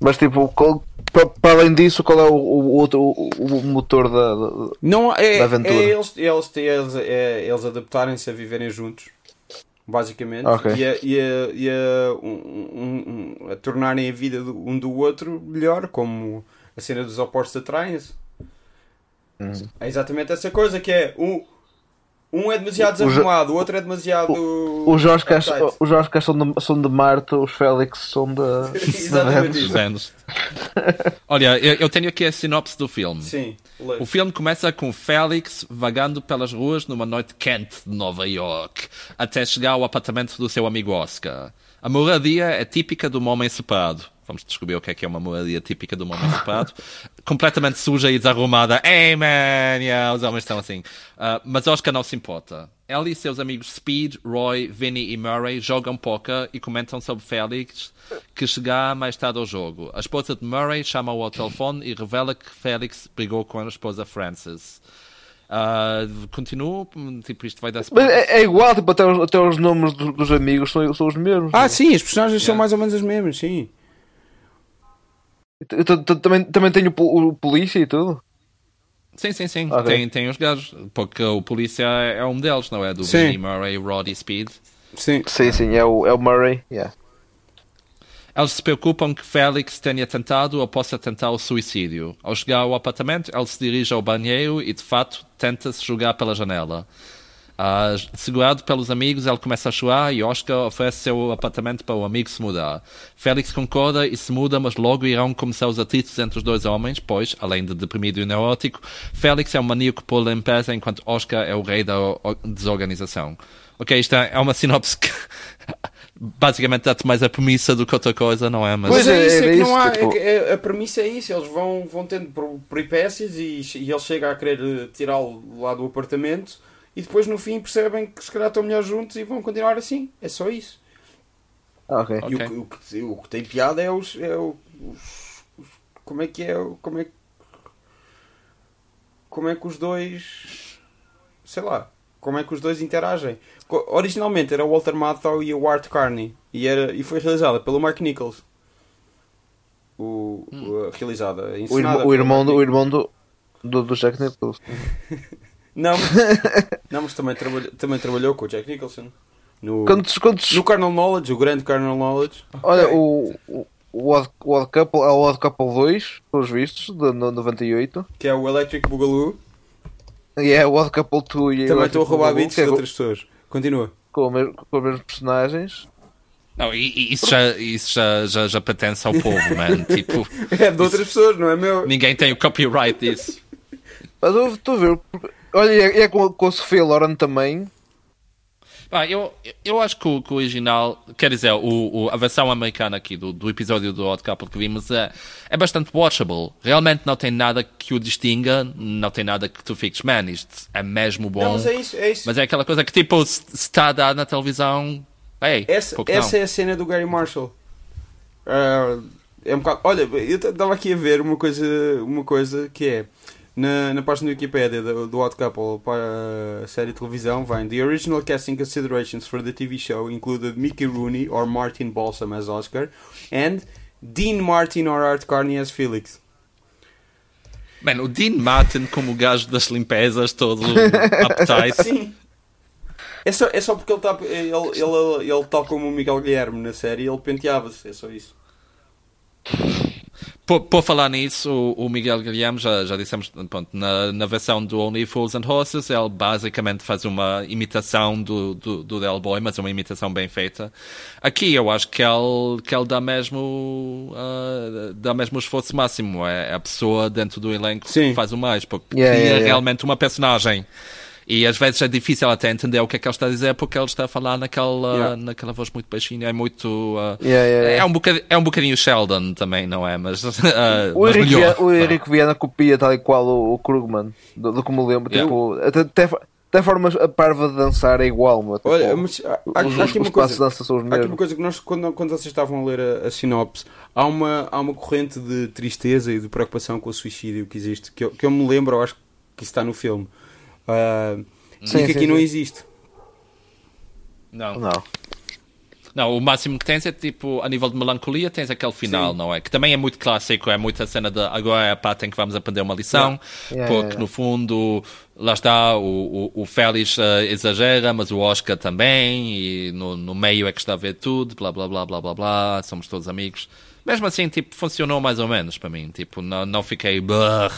Mas tipo, qual- para, além disso, qual é o, o outro o, o motor da. da- Não, é, Da aventura. é eles, eles, eles, é, eles adaptarem-se a viverem juntos, basicamente, Ok. e, a, e, a, e a, um, um- a tornarem a vida do- um do outro melhor, como a cena dos opostos atraem-se. Uhum. É exatamente essa coisa que é um, um é demasiado O- o desarrumado, o outro é demasiado. Os Oscars, uptight. os Oscars são, de, são de Marte, os Félix são de. Exatamente anos. Olha, eu, eu tenho aqui a sinopse do filme. Sim, lê. O filme começa com Félix vagando pelas ruas numa noite quente de Nova York, até chegar ao apartamento do seu amigo Oscar. A moradia é típica de um homem separado. Vamos descobrir o que é que é uma moradia típica um homem separado. Completamente suja e desarrumada. Hey man! Yeah, os homens estão assim. Ah, mas Oscar não se importa. Ele e seus amigos Speed, Roy, Vinny e Murray jogam poker e comentam sobre Félix, que chegará mais tarde ao jogo. A esposa de Murray chama-o ao telefone e revela que Félix brigou com a esposa Frances. Ah, continuo, tipo, isto vai dar Mas é, é igual, tipo, até os, até os nomes do- dos amigos são, são os mesmos. Ah, sim, as personagens são Yeah. mais ou menos as mesmas, sim. Eu também, também tenho o, o polícia e tudo. Sim, sim, sim. Ok. Tem, tem os gajos. Porque o polícia é um deles, não é? Do Sim. Vinny Murray, Rod e Speed. Sim. Sim, sim, é o, é o Murray. Yeah. Eles se preocupam que Félix tenha tentado ou possa tentar o suicídio. Ao chegar ao apartamento, ele se dirige ao banheiro e, de fato, tenta-se jogar pela janela. Ah, segurado pelos amigos, ele começa a chorar e Oscar oferece seu apartamento para o amigo se mudar. Félix concorda e se muda, mas logo irão começar os atritos entre os dois homens, pois, além de deprimido e neurótico, Félix é um maníaco por limpeza, enquanto Oscar é o rei da desorganização. Ok, isto é é uma sinopse que basicamente dá-te mais a premissa do que outra coisa, não é? Mas Pois é, é, isso, é era que isso, não há. tipo- é que é- a premissa é isso, eles vão, vão tendo per- peripécias e, e ele chega a querer eh, tirá-lo lá do apartamento e depois no fim percebem que se calhar estão melhor juntos e vão continuar assim. É só isso. Ah, ok. E o, Ok. que- o, que, o que tem piada é os. É o- os- os- como é que é? o- Como é que. Como é que os dois. Sei lá. Como é que os dois interagem? Originalmente era o Walter Matthau e o Art Carney. E, era, e foi realizada pelo Mark Nichols. O, o- realizada. O, irmão, o irmão, do, o irmão do, do, do Jack Nicholson. Não, mas, não, mas também, trabalhou, também trabalhou com o Jack Nicholson. No, Quantos, quantos, no Carnal Knowledge, o grande Carnal Knowledge. olha, Ok. o, o, o, Odd, o Odd Couple, há o Odd Couple 2, pelos vistos, de no- 98. Que é o Electric Boogaloo. E é o Odd Couple 2 e o Também estou a roubar beats é de outras pessoas. Continua. com, o mesmo- com os mesmos personagens. Não, e- e isso, já, isso já, já, já pertence ao povo, man. Tipo, É de outras pessoas, não é meu? ninguém tem o copyright disso. Mas eu estou a ver. Olha, e é, é com, com a Sofia Loren também. Pá, eu, eu acho que o, que o original, quer dizer, o, o- a versão americana aqui do, do episódio do Odd Couple que vimos é, é bastante watchable. Realmente não tem nada que o distinga, não tem nada que tu fiques, man, isto é mesmo bom. Não, mas é isso. É isso. Mas é aquela coisa que, tipo, se, se está a dar na televisão, ei, essa essa é a cena do Gary Marshall. Ah, é um bocado. Olha, eu estava aqui a ver uma coisa, uma coisa que é. Na, na página do Wikipedia do, do Odd Couple para a série de televisão vem The original casting considerations for the TV show included Mickey Rooney or Martin Balsam as Oscar and Dean Martin or Art Carney as Felix. Mano, o Dean Martin como o gajo das limpezas, todo uptight. Sim. É só, é só porque ele está ele, ele, ele, tal como o Miguel Guilherme na série, ele penteava-se, é só isso. Por, por, falar nisso, o, o Miguel Guilherme, já, já dissemos, pronto, na, na versão do Only Fools and Horses, ele basicamente faz uma imitação do, do, do Del Boy, mas uma imitação bem feita. Aqui eu acho que ele, que ele dá, mesmo, uh, dá mesmo o esforço máximo. É a pessoa dentro do elenco Sim. que faz o mais, porque yeah, cria yeah, yeah. realmente uma personagem. E às vezes é difícil até entender o que é que ele está a dizer porque ele está a falar naquela, yeah. naquela voz muito baixinha. É muito. Uh, yeah, yeah, é, um bocadinho, é um bocadinho Sheldon também, não é? Mas. Uh, o, Henrique Viana, o Henrique Viana copia tal e qual o, o Krugman, do, do que me lembro. Tipo, até, até, até a forma a parva de dançar é igual, mas, tipo, Olha, mas há, os, há, aqui uma coisa, dança são os há aqui uma coisa que nós, quando, quando vocês estavam a ler a, a, sinopse, há uma, há uma corrente de tristeza e de preocupação com o suicídio que existe, que eu, que eu me lembro, eu acho que isso está no filme. Uh, sim, e que sim, aqui sim. não existe. Não. Não. Não, o máximo que tens é tipo, a nível de melancolia, tens aquele final, Sim. não é? Que também é muito clássico, é muita cena de agora é a parte em que vamos aprender uma lição, yeah. Yeah, porque yeah, no fundo, lá está, o, o, o Félix uh, exagera, mas o Oscar também, e no, no meio é que está a ver tudo, blá blá blá blá blá blá, somos todos amigos. Mesmo assim, tipo, funcionou mais ou menos para mim, tipo, não, não fiquei. Brrr,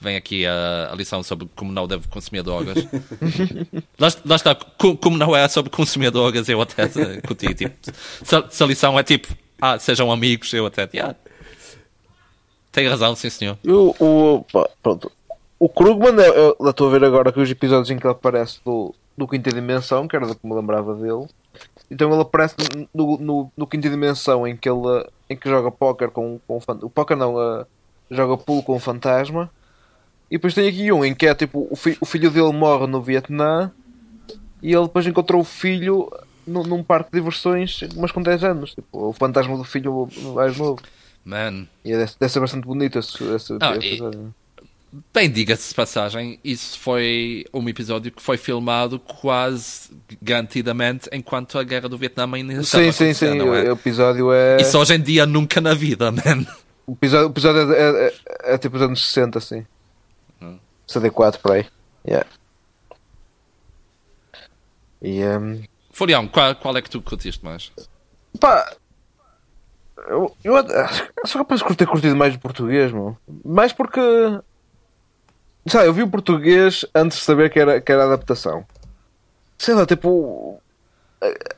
vem aqui a, a, lição sobre como não deve consumir drogas. lá, lá, está, como não é sobre consumir drogas, eu até curti. Tipo, se, se, a lição é tipo, ah, sejam amigos, eu até, yeah, tem razão, sim senhor. O, o, pronto. o Krugman, eu, eu estou a ver agora que os episódios em que ele aparece do, do Quinta Dimensão, que era do que me lembrava dele. Então ele aparece no, no, no Quinta Dimensão em que ele em que joga póquer com, com o póquer não, uh, joga pool com o fantasma e depois tem aqui um em que é tipo o, fi o filho dele morre no Vietnã e ele depois encontrou o filho no, num parque de diversões, mas com 10 anos. Tipo, o fantasma do filho mais novo. Man. E é, deve ser bastante bonito esse, esse, ah, episódio. E, bem, diga-se de passagem, isso foi um episódio que foi filmado quase garantidamente enquanto a guerra do Vietnã ainda estava Sim, sim, sim. É? O episódio é. Isso hoje em dia nunca na vida, man. O episódio, o episódio é, é, é, é tipo os anos 60, assim. CD4 por aí. Yeah. E, um... Furião, qual, qual é que tu curtiste mais? Pá, eu, eu sou capaz de ter curtido mais o português, meu. Mais porque. Sei lá, eu vi o português antes de saber que era, que era adaptação. Sei lá, tipo. Eh,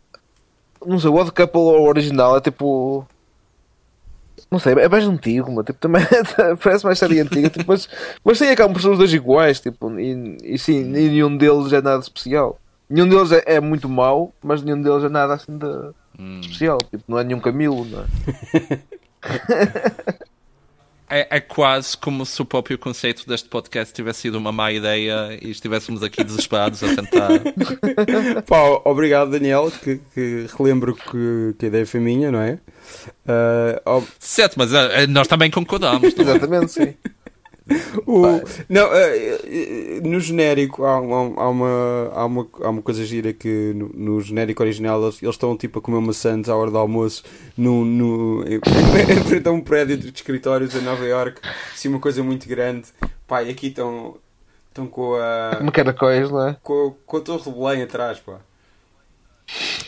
não sei, o Odd Couple original é tipo. Não sei, é mais antigo, mas tipo, também parece mais série antiga, tipo, mas, mas sim, acabam por ser os dois iguais, tipo, e, e sim, nenhum deles é nada especial. Nenhum deles é, é muito mau, mas nenhum deles é nada assim de hum. especial, tipo, não é nenhum Camilo, não é? É, é, quase como se o próprio conceito deste podcast tivesse sido uma má ideia e estivéssemos aqui desesperados a tentar. Pá, obrigado, Daniel, que, que relembro que, que, a ideia foi minha, não é? Uh, ob... Certo, mas uh, nós também concordamos. É? Exatamente, sim. O, não, uh, no genérico há, há, uma, há, uma, há uma coisa gira que no, no genérico original eles, eles, estão tipo a comer maçãs à hora do almoço no, no, em, em frente a um prédio de escritórios em Nova York, assim uma coisa muito grande. Pá, e aqui estão, estão com a. Como caracóis, não é? Com, com a Torre de Belém atrás, pá.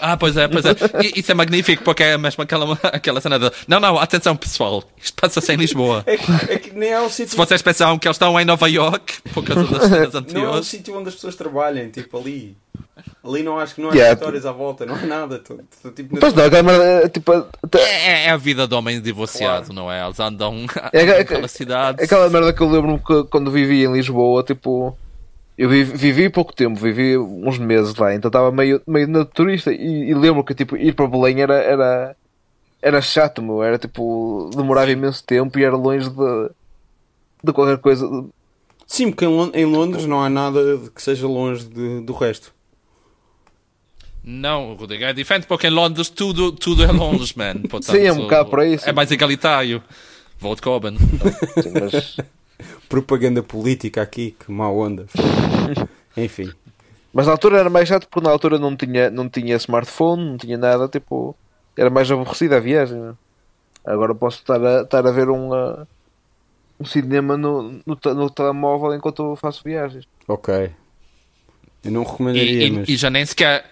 Ah, pois é, pois é. Isso é magnífico porque é mesmo aquela, aquela cena de. Não, não, atenção pessoal, isto passa-se em Lisboa. É que, é que nem é o sítio. Se vocês pensam que eles estão em Nova York por causa das cenas anteriores. Não é o sítio onde as pessoas trabalham, tipo ali. Ali não acho que não há yeah. escritórios à volta, não há nada. Tô, tô, tipo, pois não, é, tipo, é, é, a vida do homem divorciado, claro. não é? Eles andam, é, pela cidade. É aquela merda que eu lembro-me que quando vivi em Lisboa, tipo eu vivi, vivi, pouco tempo, vivi uns meses lá, então estava meio, meio na turista e, e, lembro que tipo, ir para Belém era, era, era chato, meu. era tipo, demorava imenso tempo e era longe de, de qualquer coisa. Sim, porque em Londres não há nada que seja longe de, do resto. Não, Rodrigo, é diferente porque em Londres tudo, tudo é Londres, man. Portanto, sim, é um bocado por aí. Sim. É mais egalitário. Vote Coben. Sim, mas Propaganda política aqui, que má onda. Enfim. Mas na altura era mais chato porque na altura não tinha, não tinha smartphone, não tinha nada, tipo, era mais aborrecida a viagem. né? Agora posso estar a, estar a ver um, uh, um cinema no, no, no telemóvel enquanto eu faço viagens. Ok. Eu não recomendaria, E, e- mas. e já nem sequer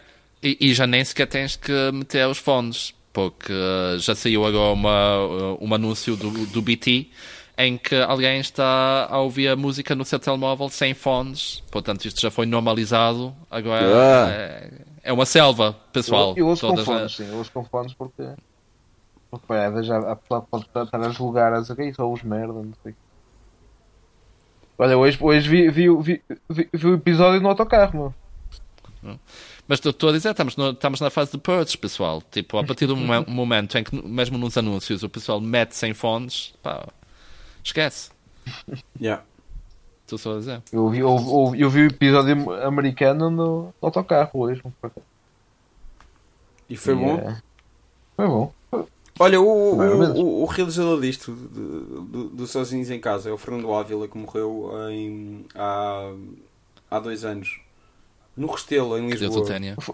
e, e já nem sequer tens que meter os fones porque uh, já saiu agora uma, uh, um anúncio do, do BT em que alguém está a ouvir a música no seu telemóvel sem fones portanto isto já foi normalizado agora Ah. é, é uma selva pessoal eu, eu ouço com Todas fones, as- sim, eu ouço com fones porque. Porque pá, já a pessoa pode estar a julgar a dizer que isso os merda, não sei. Olha, hoje, hoje vi, vi, vi, vi, vi o episódio no autocarro, meu. Mas estou a dizer, estamos, no- estamos na fase de purge, pessoal. Tipo, a partir do momen- momento em que, mesmo nos anúncios, o pessoal mete sem fones, pá, esquece. Yeah. Estou só a dizer. Eu vi, eu, eu, eu vi o episódio americano no, no autocarro hoje. E foi E, bom? é, Foi bom. Olha, o, o, o, o realizador disto, do, do, do Sozinhos em Casa, é o Fernando Ávila, que morreu em, há, há dois anos. No Restelo, em Lisboa.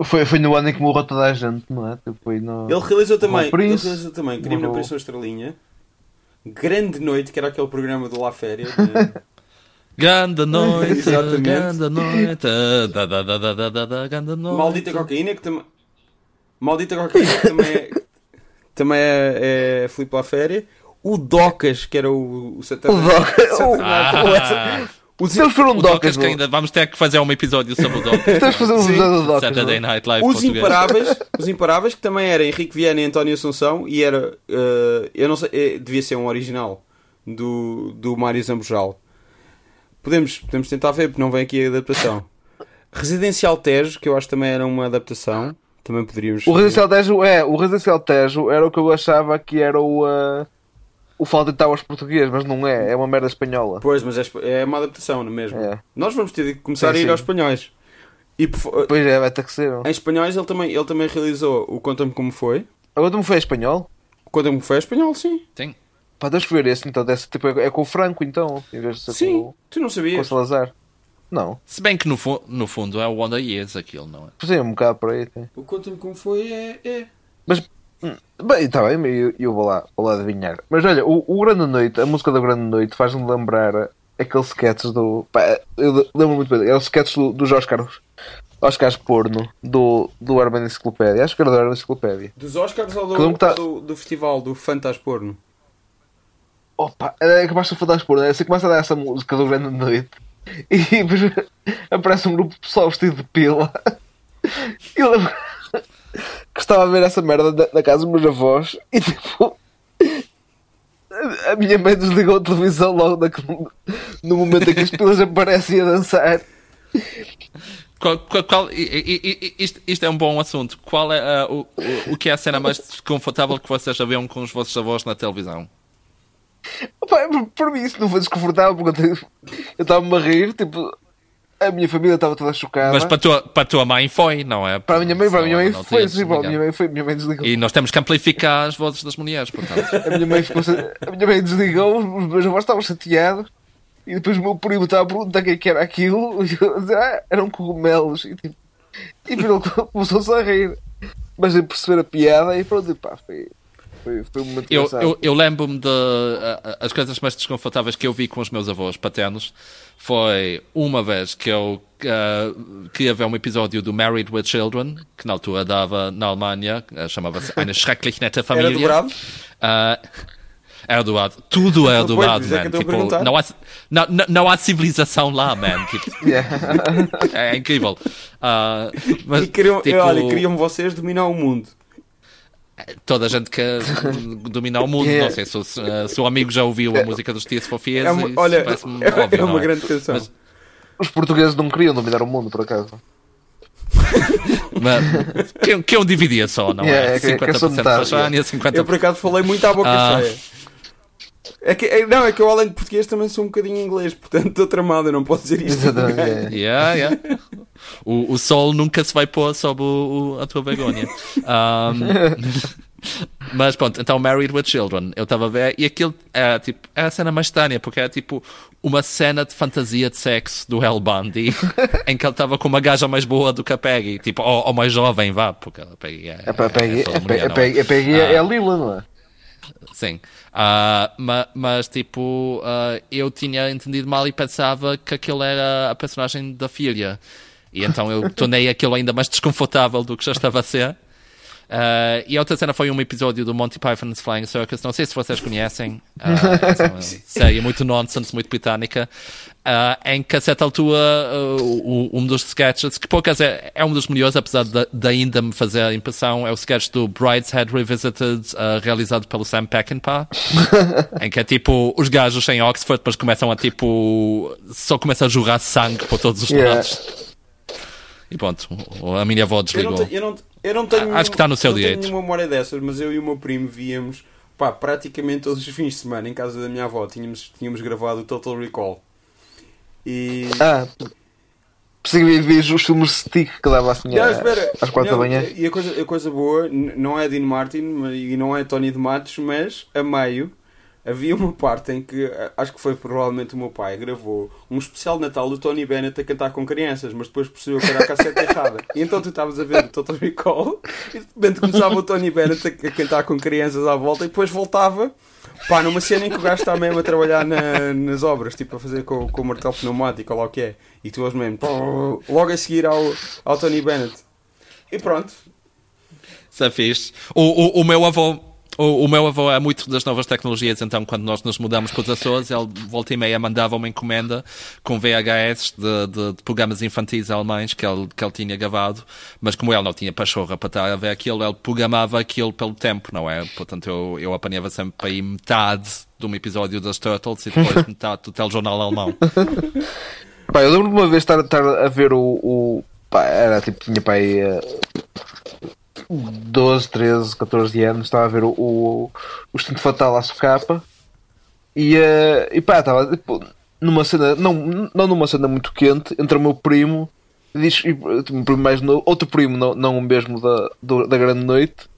Foi, foi no ano em que morreu toda a gente, não é? Tipo, foi no... Ele realizou também, ele realizou também Crime na. Operação Estrelinha, Grande Noite, que era aquele programa do La Féria. né? Ganda noite, Exatamente. ganda noite, da da da da da da da ganda noite. Maldita Cocaína, que também. Maldita Cocaína, que também é. também é, é Filipe La Féria. O Docas, que era o, o Satanás. O Docas, o- Ah, Os, eles foram o docas, Docas, que ainda vamos ter que fazer um episódio sobre o Docas. Temos que fazer um episódio do Docas, Saturday. Night Live os. Imparáveis, os Imparáveis, que também era Henrique Viana e António Assunção, e era. eh, eu não sei, eh, devia ser um original do, do Mário Zambojal. Podemos, podemos tentar ver, porque não vem aqui a adaptação. Residencial Tejo, que eu acho que também era uma adaptação. Também poderíamos. O Residencial Tejo, é, o Residencial Tejo era o que eu achava que era o, uh, o Fawlty Towers português, mas não é, é uma merda espanhola. Pois, mas é, é uma adaptação, não é mesmo? É. Nós vamos ter de começar Sim, a ir sim. aos espanhóis. E Pois é, vai ter que ser. em espanhóis ele também, ele também realizou o Conta-me Como Foi. Agora tu me foi espanhol? O Conta-me Foi é espanhol, sim. Sim. Pá, deixa ver esse então, desse, tipo, é, é com o Franco então, em vez de ser Sim, com, tu não o- com o sabias. Salazar. Não, Se bem que no, fu- no fundo é o Wonder Years aquilo, não é? pois é, um bocado por aí. Tem. O Conta-me Como Foi é. é. Mas, bem, está bem, eu, eu vou, lá, vou lá adivinhar. Mas olha, o, o Grande Noite, a música da Grande Noite faz-me lembrar aqueles sketches do. Pá, eu lembro muito bem, é o sketch do, dos Oscars. Oscars porno do, do Urban Enciclopédia. Acho que era do Urban Enciclopédia. Dos Oscars ou do, tá- do, do festival do Fantas Porno? Opa, é capaz de falar porno. Você começa a dar essa música do Grande Noite e depois aparece um grupo de pessoal vestido de pila. E eu lembro que estava a ver essa merda da, da casa dos meus avós e tipo. a- A minha mãe desligou a televisão logo no momento em que as pilas aparecem a dançar. Qual, qual- qual- isto, isto é um bom assunto. Qual é ah, o, o, que é a cena mais desconfortável que vocês já viram com os vossos avós na televisão? Opa, por, por mim isso não foi desconfortável porque eu estava-me a rir, tipo, a minha família estava toda chocada. Mas para a tua, para a tua mãe foi, não é? Para a minha mãe, para a minha mãe Não foi, sim, a minha mãe foi, minha mãe desligou. E nós temos que amplificar as vozes das mulheres, portanto. A minha mãe ficou a minha mãe desligou, os meus avós estavam chateados e depois o meu primo estava a perguntar o que é que era aquilo e eu a dizer, ah, eram cogumelos e tipo, e ele começou-se a rir. Mas a perceber a piada e pronto, e pá, foi, foi, foi um momento Eu, engraçado. eu, eu lembro-me de. ah, as coisas mais desconfortáveis que eu vi com os meus avós paternos foi uma vez que eu ah, queria ver um episódio do Married with Children, que na altura dava na Alemanha, ah, chamava-se Eine schrecklich nette Era Familie. Ah, era doado. Tudo era Pois, doado, por isso é que man. eu estou a Tipo, não, há, não, não, há civilização lá, man. Tipo, Yeah. é incrível. Ah, mas, E queriam, tipo, olha, queriam vocês dominar o mundo. Toda a gente quer dominar o mundo. Yeah. Não sei se, o- se o amigo já ouviu a música dos Tears for Fears. É uma, olha, parece-me é, óbvio, é uma não grande canção. Mas- Os portugueses não queriam dominar o mundo, por acaso. Mas, que, que eu dividia só, não Yeah, é? é que- que é só 50% metade, para a Jânia, 50% Eu por acaso falei muito à boca Ah. cheia. É que, é- não, é que eu além de português também sou um bocadinho inglês, portanto estou tramado, eu não posso dizer isto. Exatamente. yeah. Yeah. O, o sol nunca se vai pôr sob o- o- a tua vergonha. Um, mas pronto, então Married with Children, eu estava a ver e aquilo era tipo, era a cena mais estranha, porque era tipo uma cena de fantasia de sexo do Hell Bundy em que ele estava com uma gaja mais boa do que a Peggy, tipo, ou, ou mais jovem, vá, porque a Peggy é. A Peggy é, é, a Peggy, a Peggy é, é a Lila, não é? Sim. Uh, mas, mas, tipo, uh, eu tinha entendido mal e pensava que aquilo era a personagem da filha. E então eu tornei aquilo ainda mais desconfortável do que já estava a ser. Uh, e a outra cena foi um episódio do Monty Python's Flying Circus. Não sei se vocês conhecem. Uh, é uma série muito nonsense, muito britânica. Uh, em que a certa altura uh, um dos sketches, que poucas é, é um dos melhores, apesar de, de, ainda me fazer a impressão, é o sketch do Brideshead Revisited, uh, realizado pelo Sam Peckinpah, em que é tipo os gajos em Oxford, mas começam a tipo só começam a jorrar sangue por todos os yeah. lados. E pronto, a minha avó desligou. Eu não, eu não tenho. Acho que está no seu não direito. Não tenho nenhuma memória dessas, mas eu e o meu primo víamos pá, praticamente todos os fins de semana em casa da minha avó. Tínhamos, tínhamos gravado o Total Recall. E. Ah, Percebi ver os filmes stick que dava assim não, espera, às quatro da manhã. E a coisa, a coisa boa não é Dean Martin e não é Tony de Matos, mas a meio havia uma parte em que acho que foi provavelmente o meu pai gravou um especial de Natal do Tony Bennett a cantar com crianças, mas depois percebeu que era a cassete errada. E então tu estavas a ver o Total Recall e de repente começava o Tony Bennett a, cantar com crianças à volta e depois voltava pá, numa cena em que o gajo está mesmo a trabalhar na, nas obras, tipo a fazer com, com o martelo pneumático ou lá o que é. E tu és mesmo logo a seguir ao, ao Tony Bennett. E pronto. Isso é fixe. O, o, o meu avô o, o, meu avô é muito das novas tecnologias, então quando nós nos mudamos para os Açores, ele volta e meia mandava uma encomenda com VHS de, de, de, programas infantis alemães que ele, que ele tinha gravado, mas como ele não tinha pachorra para estar a ver aquilo, ele programava aquilo pelo tempo, não é? Portanto, eu, eu apanhava sempre para ir metade de um episódio das Turtles e depois metade do telejornal alemão. Pá, eu lembro de uma vez estar, estar a ver o, o pá, era tipo, tinha pai 12, 13, 14 anos, estava a ver o, o, o Instinto Fatal à socapa e, uh, e pá, estava tipo, numa cena, não, não numa cena muito quente, entre o meu primo e diz, e, um primo mais novo, outro primo, não, não o mesmo da, do, da grande noite,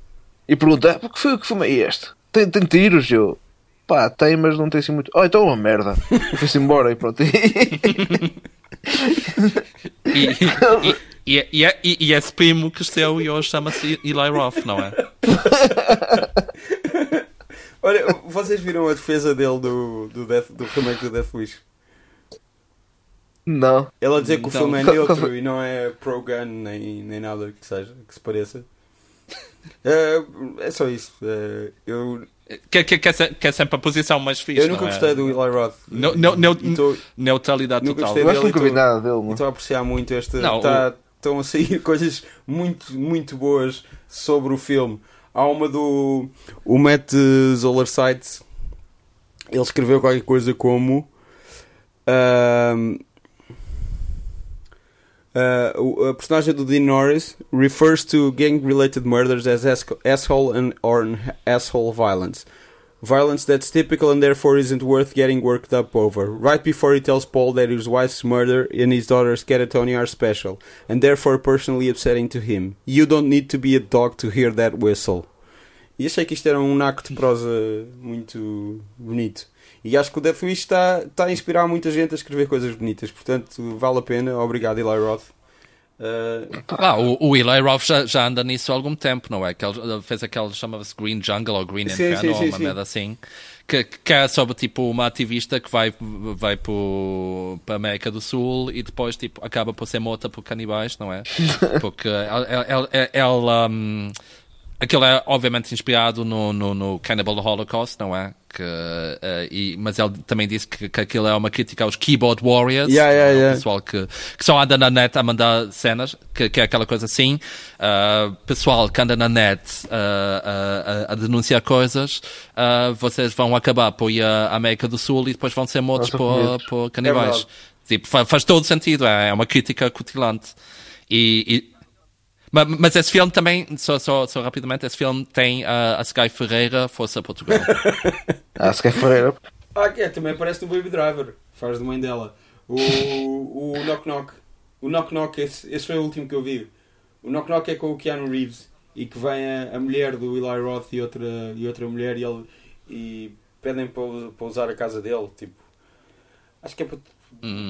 e pergunta: ah, que, que filme é este? Tem, tem tiros? Eu, pá, tem, mas não tem assim muito. Oh, então é uma merda. Foi-se embora e pronto. e, e, e, e, e, e esse primo cresceu e hoje chama-se Eli Roth, não é? Olha, vocês viram a defesa dele do, do, Death, do remake do Death Wish? Não. Ele a dizer que o então, filme é neutro e não é pro-gun nem, nem nada que seja, que se pareça. Uh, é só isso. Uh, eu que, que, que, é, que é sempre a posição mais fixe. Eu nunca é? gostei do Eli Roth. No, no, no, tô, neutralidade total. Eu acho que nunca vi nada dele. Estou a apreciar muito este. Não, tá, o estão a sair coisas muito, muito boas sobre o filme. Há uma do o Matt Zoller-Seitz. Ele escreveu qualquer coisa como uh, uh, a personagem do Dean Norris refers to gang-related murders as asshole and or asshole violence. Violence that's typical and therefore isn't worth getting worked up over. Right before he tells Paul that his wife's murder and his daughter's catatony are special, and therefore personally upsetting to him. You don't need to be a dog to hear that whistle. E achei que isto era um naco de prosa muito bonito. E acho que o Death Wish está, está a inspirar muita gente a escrever coisas bonitas. Portanto, vale a pena. Obrigado, Eli Roth. Uh... Ah, o, o Eli Roth já, já, anda nisso há algum tempo, não é? Que ele fez aquele, chamava-se Green Jungle ou Green sim, Inferno, sim, sim, ou uma merda assim, que, que é sobre tipo uma ativista que vai, vai para a América do Sul e depois tipo, acaba por ser morta por canibais, não é? Porque ela, ela, ela um, aquilo é obviamente inspirado no, no, no Cannibal Holocaust, não é? que, uh, e, mas ele também disse que, que aquilo é uma crítica aos keyboard warriors, yeah, yeah, yeah. o pessoal que, que só anda na net a mandar cenas, que, que é aquela coisa assim, uh, pessoal que anda na net uh, a, a, denunciar coisas, vocês vão acabar por ir à América do Sul e depois vão ser mortos por, por canibais. É tipo, faz, faz todo sentido, é, é uma crítica cutilante. E, e mas, mas, esse filme também, só, só, só rapidamente, esse filme tem uh, a Sky Ferreira, Força Portugal. a Sky Ferreira. Ah, é, também aparece no Baby Driver, faz de mãe dela. O, o Knock Knock. O Knock Knock, esse, esse foi o último que eu vi. O Knock Knock é com o Keanu Reeves e que vem a, a mulher do Eli Roth e outra, e outra mulher e, ele, e pedem para, para usar a casa dele. Tipo, Acho que é para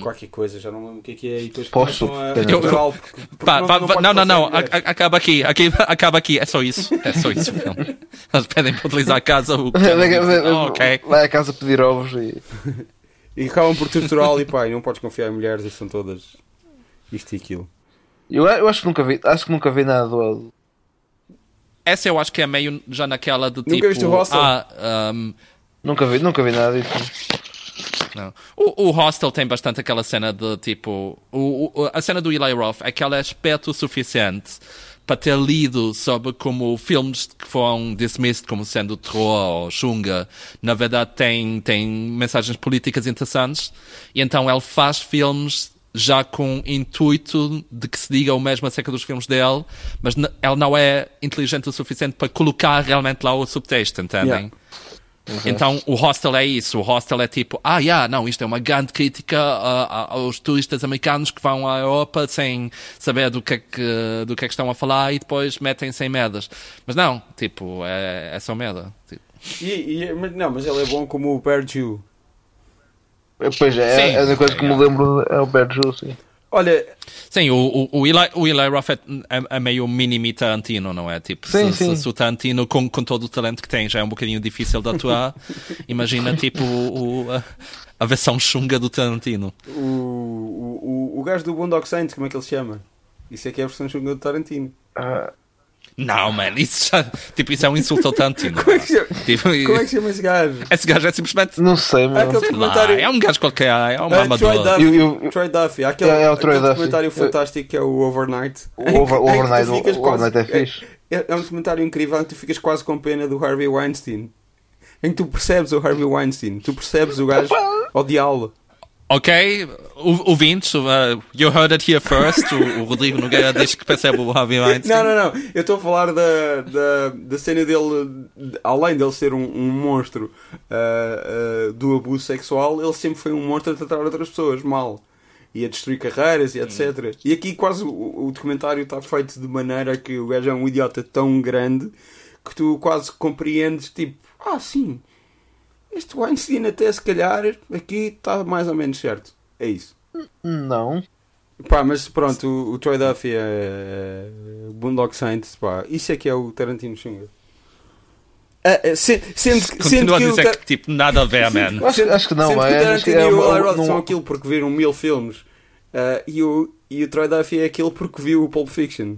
qualquer coisa, já não lembro o que é que é. E depois Posso? a- Eu- porque- porque Pá, vá- pode não, não, não, mulheres. a- a- acaba aqui, aqui, acaba aqui, é só isso, é só isso. o. Eles pedem para utilizar a casa, o oh, ok. Vai à casa pedir ovos e. E acabam por torturá-lo e pá, e não podes confiar em mulheres e são todas isto e aquilo. Eu, eu acho que nunca vi, acho que nunca vi nada do. Essa eu acho que é meio já naquela do Nunca tipo. viste o Hostel? Ah, um, Nunca vi, nunca vi nada disso. Não. O, o Hostel tem bastante aquela cena de tipo. O, o- a cena do Eli Roth é que ela é esperto o suficiente para ter lido sobre como filmes que foram dismissed como sendo terror ou chunga, na verdade têm, têm mensagens políticas interessantes, e então ele faz filmes já com intuito de que se diga o mesmo acerca dos filmes dele, mas ele não é inteligente o suficiente para colocar realmente lá o subtexto, entendem? Yeah. Então o hostel é isso. O hostel é tipo, ah, yeah, não, isto é uma grande crítica a- a- aos turistas americanos que vão à Europa sem saber do que é que, do que, é que estão a falar e depois metem-se em merdas. Mas não, tipo, é, é só merda. Tipo, E, e- mas, não, mas ele é bom como o Jew. Pois é, Sim. é a coisa que me lembro é o Bad Juice. Olha, Sim, o, o, o, Eli, o Eli Roth é, é, é meio mini Tarantino, não é? Tipo, Sim, se, sim. se, se o Tarantino, com, com todo o talento que tem, já é um bocadinho difícil de atuar, imagina, tipo, o, o- a, a versão chunga do Tarantino. o, o, o, o gajo do Boondock Saints, como é que ele se chama? Isso é que é a versão chunga do Tarantino. Ah, Não, man, isso já, tipo, isso é um insulto ao Tarantino. Como é que chama, Tipo, como é que chama esse gajo? Esse gajo é simplesmente. não sei, Ah, mas. aquele sei lá, é um gajo qualquer, é um Ah, Troy. Duffy. Eu- Troy Duffy. Há Aquele, É, é o Troy aquele Duffy. documentário Eu- fantástico que é o Overnight. O over- que tu Overnight- o quase- Overnight é fixe. É, é um documentário incrível em que tu ficas quase com pena do Harvey Weinstein. Em que tu percebes o Harvey Weinstein. Tu percebes o gajo odiá-lo. Ok, ouvintes, uh, you heard it here first. O, o Rodrigo Nogueira diz que percebe o Harvey Weinstein. Não, não, não. Eu estou a falar da, da, da cena dele, de- além dele ser um, um monstro ah, ah, do abuso sexual, ele sempre foi um monstro a tratar outras pessoas mal. E a destruir carreiras e etc. E aqui quase o, o documentário está feito de maneira que o gajo é um idiota tão grande que tu quase compreendes, tipo, ah, sim, este Weinstein até se calhar aqui está mais ou menos certo. É isso. Não. Pá, mas pronto, o, o Troy Duffy é, é Boondock Saints, pá, isso é que é o Tarantino Xunga. Ah, ah, se- sendo, que- sendo a que o dizer Tar- que, tipo, nada a ver, man. Acho, acho que não, sendo que o é, acho que Tarantino é e o Eli Roth não- são aquilo porque viram mil filmes ah, e, o, e o Troy Duffy é aquilo porque viu o Pulp Fiction.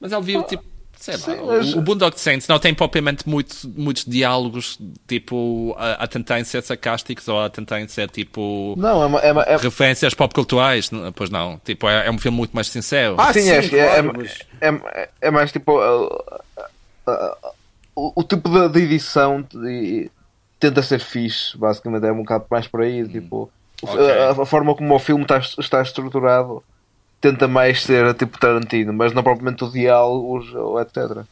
Mas ele viu, tipo, sei lá, Sim, o- mas- o Boondock Saints não tem propriamente muitos, muitos diálogos, tipo, a, a tentarem ser sarcásticos ou a tentarem ser, tipo, Não, é, uma- é, uma- é, referências pop culturais. Pois não, tipo, é, é um filme muito mais sincero. Ah, sim, é, claro, é, mas- é, é mais tipo uh, uh, uh, o, o tipo de, de edição de- tenta ser fixe, basicamente é um bocado mais por aí, tipo o- Ok. a, a forma como o filme está, está estruturado tenta mais ser tipo Tarantino, mas não propriamente o diálogos ou etc.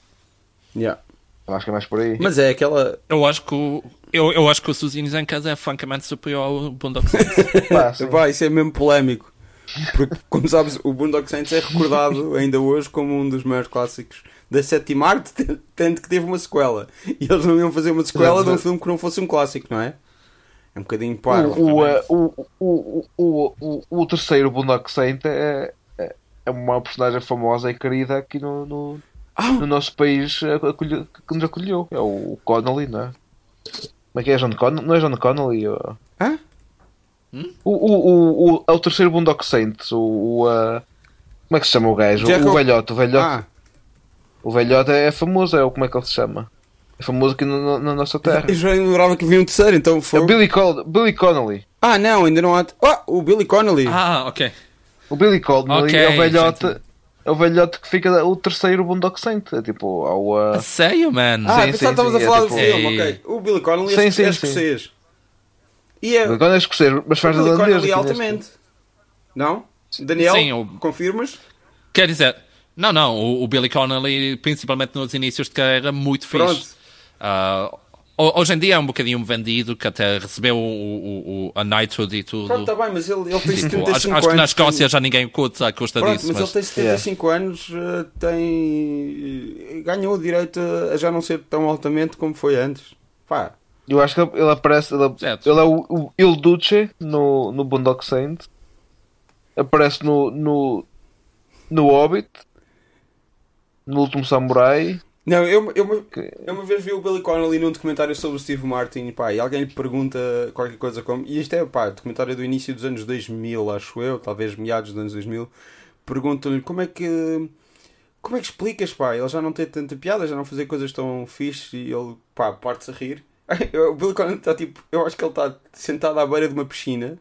Yeah. Eu acho que é mais por aí. Mas é aquela. Eu acho que o, eu, eu acho que o Suzinhos em Casa é francamente superior ao Boondock Saints. Pá, isso é mesmo polémico. Porque, como sabes, o Boondock Saints é recordado ainda hoje como um dos maiores clássicos da sétima arte, tanto que teve uma sequela. E eles não iam fazer uma sequela de um filme que não fosse um clássico, não é? É um bocadinho parvo. o, o, uh, o, o, o, o, o terceiro Boondock Saint é, é, é uma personagem famosa e querida aqui no, no, Ah, no nosso país acolhe- que nos acolheu. É o Connolly, não é? Como é que é? John Con não é John Connolly? Hã? O, o, o, o, é o terceiro Boondock Saints. O, o, uh, como é que se chama o gajo? O velhote. O velhote, Ah, o velhote é famoso. É o como é que ele se chama? É famoso aqui na, na nossa terra. eu já lembrava que havia um terceiro, então É foi. o Billy, Col Billy Connolly. Ah, não, ainda não há. Ah, o Billy Connolly. ah, ok. O Billy Connolly Ok, é o velhote. entendi. É o velhote que fica o terceiro Boondock Saint. É tipo, ao. A Uh, sério, man? ah, sim, pensava que estavas a sim, falar é do tipo- filme, Ei. ok. O Billy Connolly Sim, é, sim, é sim. escocês. E é. Billy Connolly é escocês, mas faz o Billy. Connolly neste- altamente. Não? Daniel, Sim, o- confirmas? Quer dizer, não, não, o, o Billy Connolly, principalmente nos inícios de carreira, muito fixe. Pronto. Ah, ho- hoje em dia é um bocadinho vendido, que até recebeu o, o- o- a Knighthood e tudo. Pronto, está bem, mas ele, ele tem Tipo, 75 acho, anos. acho que na Escócia já ninguém curte à custa Pronto, disso. mas, Mas, ele tem 75 anos, eh, tem. eh, ganhou o direito a- já não ser tão altamente como foi antes. Pá, Eu acho que ele aparece. Ele, ele é o, o Il Duce no, no Boondock Saint. Aparece no, no, no Hobbit. No Último Samurai. Não, eu, eu, eu uma vez vi o Billy Connolly num documentário sobre o Steve Martin pá, e alguém lhe pergunta qualquer coisa como. E isto é pá, documentário do início dos anos 2000, acho eu, talvez meados dos anos 2000. Perguntam-lhe como é que. Como é que explicas, pá? Ele já não tem tanta piada, já não fazer coisas tão fixe e ele, pá, parte-se a rir. o Billy Connolly está tipo. Eu acho que ele está sentado à beira de uma piscina,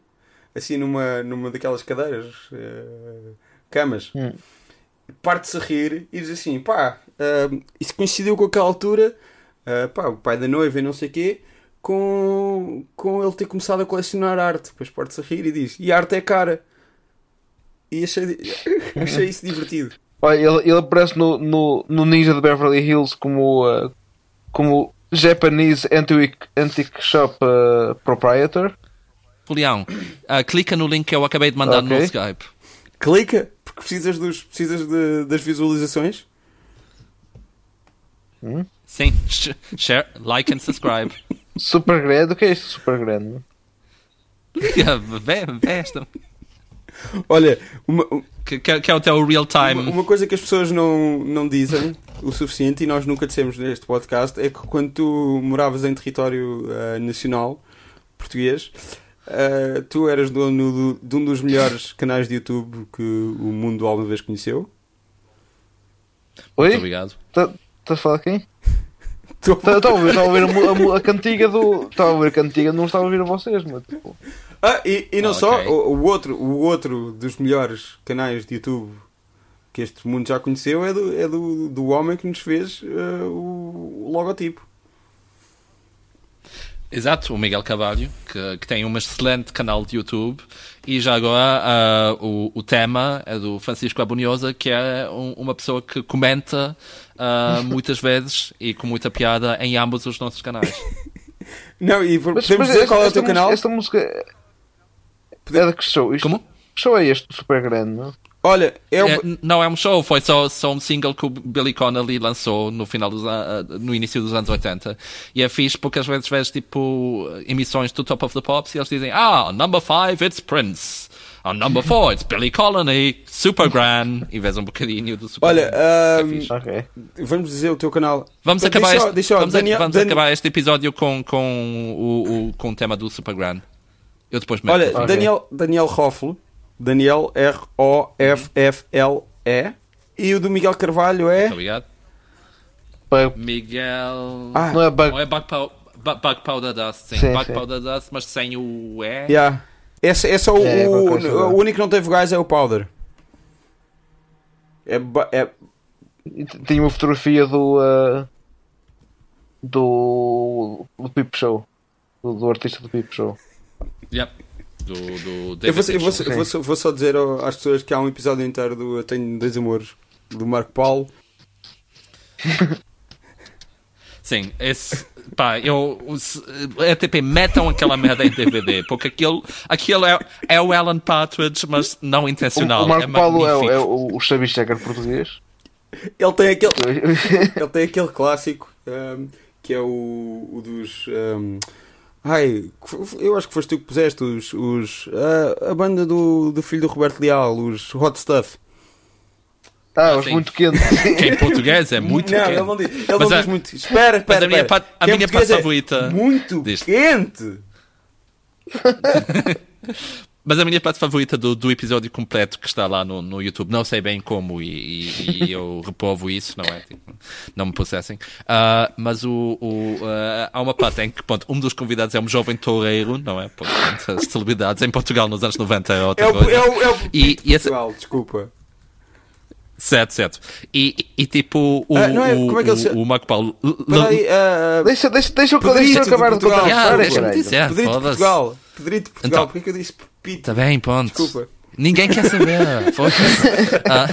assim numa, numa daquelas cadeiras, eh, camas Hum. parte-se a rir e diz assim: pá, ah, isso coincidiu com aquela altura, ah, pá, o pai da noiva e não sei o quê, com, com ele ter começado a colecionar arte. Depois parte-se a rir e diz: e a arte é cara. E achei, achei isso divertido. Olha, ele, ele aparece no, no, no Ninja de Beverly Hills como, uh, como Japanese Antique, antique Shop uh, Proprietor. Leão, ah, clica no link que eu acabei de mandar no Ok. Skype. Clica, porque precisas, dos, precisas de- das visualizações. Sim, sh- share, like and subscribe. Super grande. O que é isto super grande? Liga, vê, vê esta. Olha, uma, Que, que, que é o teu real time. Uma, uma coisa que as pessoas não, não dizem o suficiente e nós nunca dissemos neste podcast é que quando tu moravas em território ah, nacional português, ah, tu eras dono do- de um dos melhores canais de YouTube que o mundo alguma vez conheceu. Oi? Muito obrigado. Estás a falar de quem? Estava a ouvir, estava a, ouvir a, mu- a, mu- a cantiga do. Estava a ouvir a cantiga, não estava a ouvir a vocês, mas tipo. Ah, e, e não Ah, só, ok. o, o outro, o outro dos melhores canais de YouTube que este mundo já conheceu é do, é do, do homem que nos fez ah, o, o logotipo. Exato, o Miguel Carvalho, que, que tem um excelente canal de YouTube. E já agora ah, o, o tema é do Francisco Abunhosa, que é um- uma pessoa que comenta ah, muitas vezes e com muita piada em ambos os nossos canais. Não, e Mas, podemos mas dizer esta- qual é o teu música- canal? Esta música. É de que show? Isto, Como? que show é este super grande, não? Olha, é o, É, não é um show, foi só, só um single que o Billy Connolly lançou no final dos no início dos anos 80. E é fixe porque às vezes vês tipo emissões do Top of the Pops e eles dizem Ah, number 5 it's Prince. On number 4 it's Billy Connolly, Super Gran. E vês um bocadinho do Super Olha, Gran. ahm, É fixe. Ok. vamos dizer o teu canal. Vamos Deixa acabar, este, deixa só, vamos, a- acabar este episódio com, com, o, o- com o tema do Super Gran. Eu depois meto. Olha, Ok. Daniel, Daniel Roffle, Daniel R-O-F-F-L-E, e o do Miguel Carvalho é. Muito obrigado. Miguel. Ah, Não é bug. Ou é Bug, Pow- Bu- Bug Powder Dust, sim. Sim, Bug sim. Powder Dust, mas sem o E. yeah. Esse, esse é o, É, o, o único que não teve gás é o Powder. É, é- Tinha uma fotografia do. uh, do. do Pip Show. Do, do artista do Pip Show. Yep. Do, do eu, David vou, eu vou- eu vou só- vou só dizer às pessoas que há um episódio inteiro do Eu Tenho Dois Amores do Marco Paulo. Sim, esse. Pá, eu. os- É tipo, metam aquela merda em DVD, porque aquilo, aquilo é, é o Alan Partridge, mas não O, intencional. o Marco é Paulo é, o- magnífico. é o, o Checker português. Ele tem aquele, ele tem aquele clássico ahm, que é o, o dos. ahm, ai, eu acho que foste tu que puseste os. os a, a banda do, do filho do Roberto Leal, os Hot Stuff. Ah, Ah, os muito quentes. Que em português é muito não, quente. ele não diz, ele Mas não a- diz muito. Espera, espera. a minha parte- a minha parte é favorita Muito disto. quente! Mas a minha parte favorita do, do episódio completo que está lá no, no YouTube, não sei bem como e, e- e eu reprovo isso, não é? Tipo, não me processem. Ah, mas o, o, ah, há uma parte em que pronto, um dos convidados é um jovem toureiro, não é? Portanto, as celebridades em Portugal nos anos 90 é outra É o, coisa. é o, é o E- e esse- Portugal, desculpa. Certo, certo. E, e, tipo, o, Ah, é- o, como é que ele o- se- o Marco Paulo. Espera aí, ah, Deixa, deixa, deixa, eu- Pedrito deixa eu acabar de Portugal. contar a história, deixa-me dizer. Pedrito de. Portugal. Pedrito de Portugal, Então. porque é que eu disse Pito? Tá bem, ponto. Desculpa. Ninguém quer saber. Ah,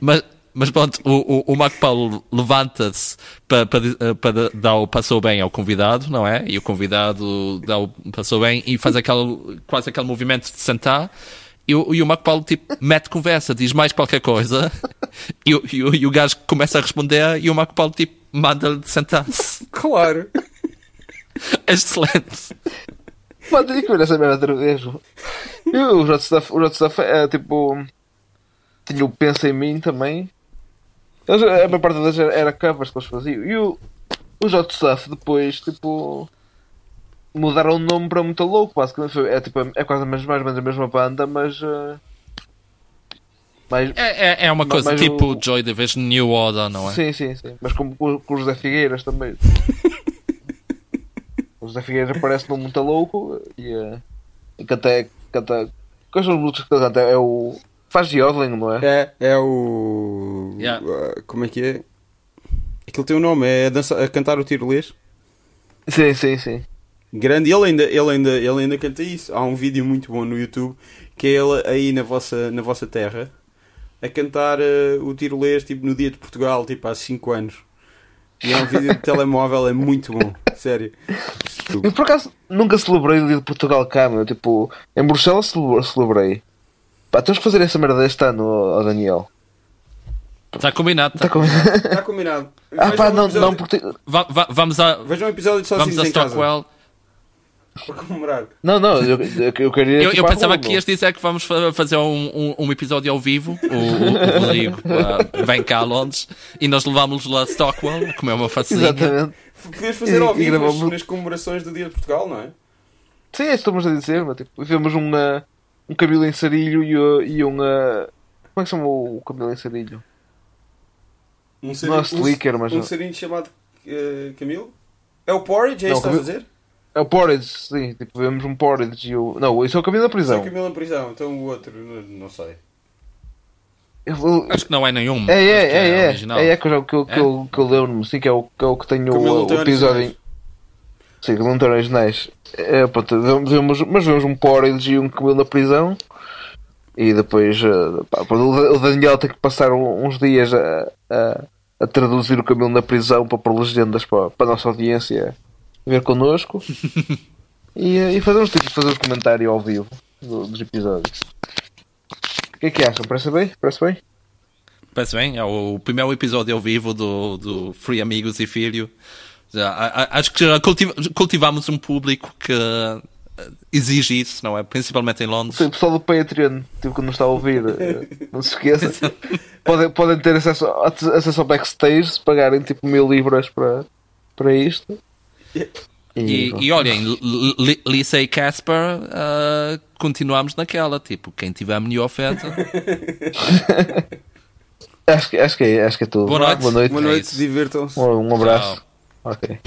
mas, mas pronto, o, o, o Marco Paulo levanta-se para, para, para dar o passou bem ao convidado, não é? E o convidado dá o passou bem e faz aquele, quase aquele movimento de sentar. E o, e o Marco Paulo tipo, mete conversa, diz mais qualquer coisa. E, o- e, e o gajo começa a responder e o Marco Paulo tipo, manda-lhe sentar-se. Claro. Excelente. Mano, tinha que ver essa merda outra vez. E o Hot Stuff, o Hot Stuff é tipo. Tinha o Pensa em Mim também. Eles, a maior parte deles era, era covers que eles faziam. E o, o Hot Stuff depois, tipo. Mudaram o nome para Muito Louco, basicamente. É, tipo, é quase mais, mais ou menos a mesma banda, mas. eh, mais, É, é, é uma coisa tipo o- Joy Division New Order, não é? Sim, sim, sim. Mas como com, com o José Figueiras também. o José Figueiras aparece num muito louco e, eh, e canta, canta. Quais são as músicas que ele canta? É o. Faz yodeling, não é? É, é o. Yeah. uh, como é que é? Aquilo tem um nome, é a, dança- a cantar o tirolês. Sim, sim, sim. Grande, ele ainda, ele, ainda, ele ainda canta isso. Há um vídeo muito bom no YouTube que é ele aí na vossa, na vossa terra a cantar uh, o tirolês tipo, no dia de Portugal, tipo há 5 anos. E é um vídeo de telemóvel, é muito bom, sério. Eu por acaso nunca celebrei o dia de Portugal cá, meu. Tipo, em Bruxelas cele- celebrei. Pá, temos que fazer essa merda este ano, ó, Daniel. Está combinado. Está com... Está combinado. ah, Vejam pá, um não, episódio- não, porque. Va- va- vamos a, Vejam um episódio de vamos sozinhos a em casa. Para comemorar. Não, não, eu, eu, queria. Eu, tipo, eu pensava que ias dizer que vamos fa- fazer um, um, um episódio ao vivo. O, o, o Rodrigo ah, vem cá a Londres e nós levámos lá a Stockwell a comer uma facelinha. Exatamente. Podias fazer ao vivo nas, gravamos- nas comemorações do Dia de Portugal, não é? Sim, é isso que estamos a dizer, mas, tipo, vemos um, uh, um cabelo em sarilho e, uh, e um. uh, como é que se chama o cabelo em sarilho? Um Não é Slicker, mas um não. sarinho chamado eh, Camilo? É o Porridge, é isso que estás a dizer? É o Porridge, sim, tipo, vemos um Porridge e o. Não, isso é o cabelo da Isso é prisão. o Camilo na prisão, então o outro, não, sei. Ele- Acho que não é nenhum. É, é, que é, é. original. É, é que eu, que eu, que É? eu, que eu lembro-me, sim, que é o que, é o que tem Camilo o, o episódio. em- Sim, que não tem originais. É, pronto, vemos, mas vemos um Porridge e um cabelo na prisão. E depois uh, pá, pronto, o Daniel tem que passar uns dias a, a, a traduzir o cabelo na prisão para pôr legendas para, para a nossa audiência ver connosco e, uh, e fazer uns tipos, fazer um comentário ao vivo do- dos episódios. O que é que acham? Parece bem? Parece bem? Parece bem, é o primeiro episódio ao vivo do, do Free Amigos e Filho. Já, a- a- acho que já cultiva- cultivamos um público que eh, exige isso, não é? Principalmente em Londres. Sim, o pessoal do Patreon, tipo, que nos está a ouvir, eh, não se esqueça. podem, podem ter acesso, acesso ao backstage se pagarem tipo mil libras para, para isto. E, e olhem, Lisa e Casper, ah, continuamos naquela, tipo, quem tiver a melhor oferta. acho, que, acho, que é, acho que é tudo. Boa noite. Boa noite. Boa É noite, isso. divirtam-se. Um, um abraço. Tchau. Ok.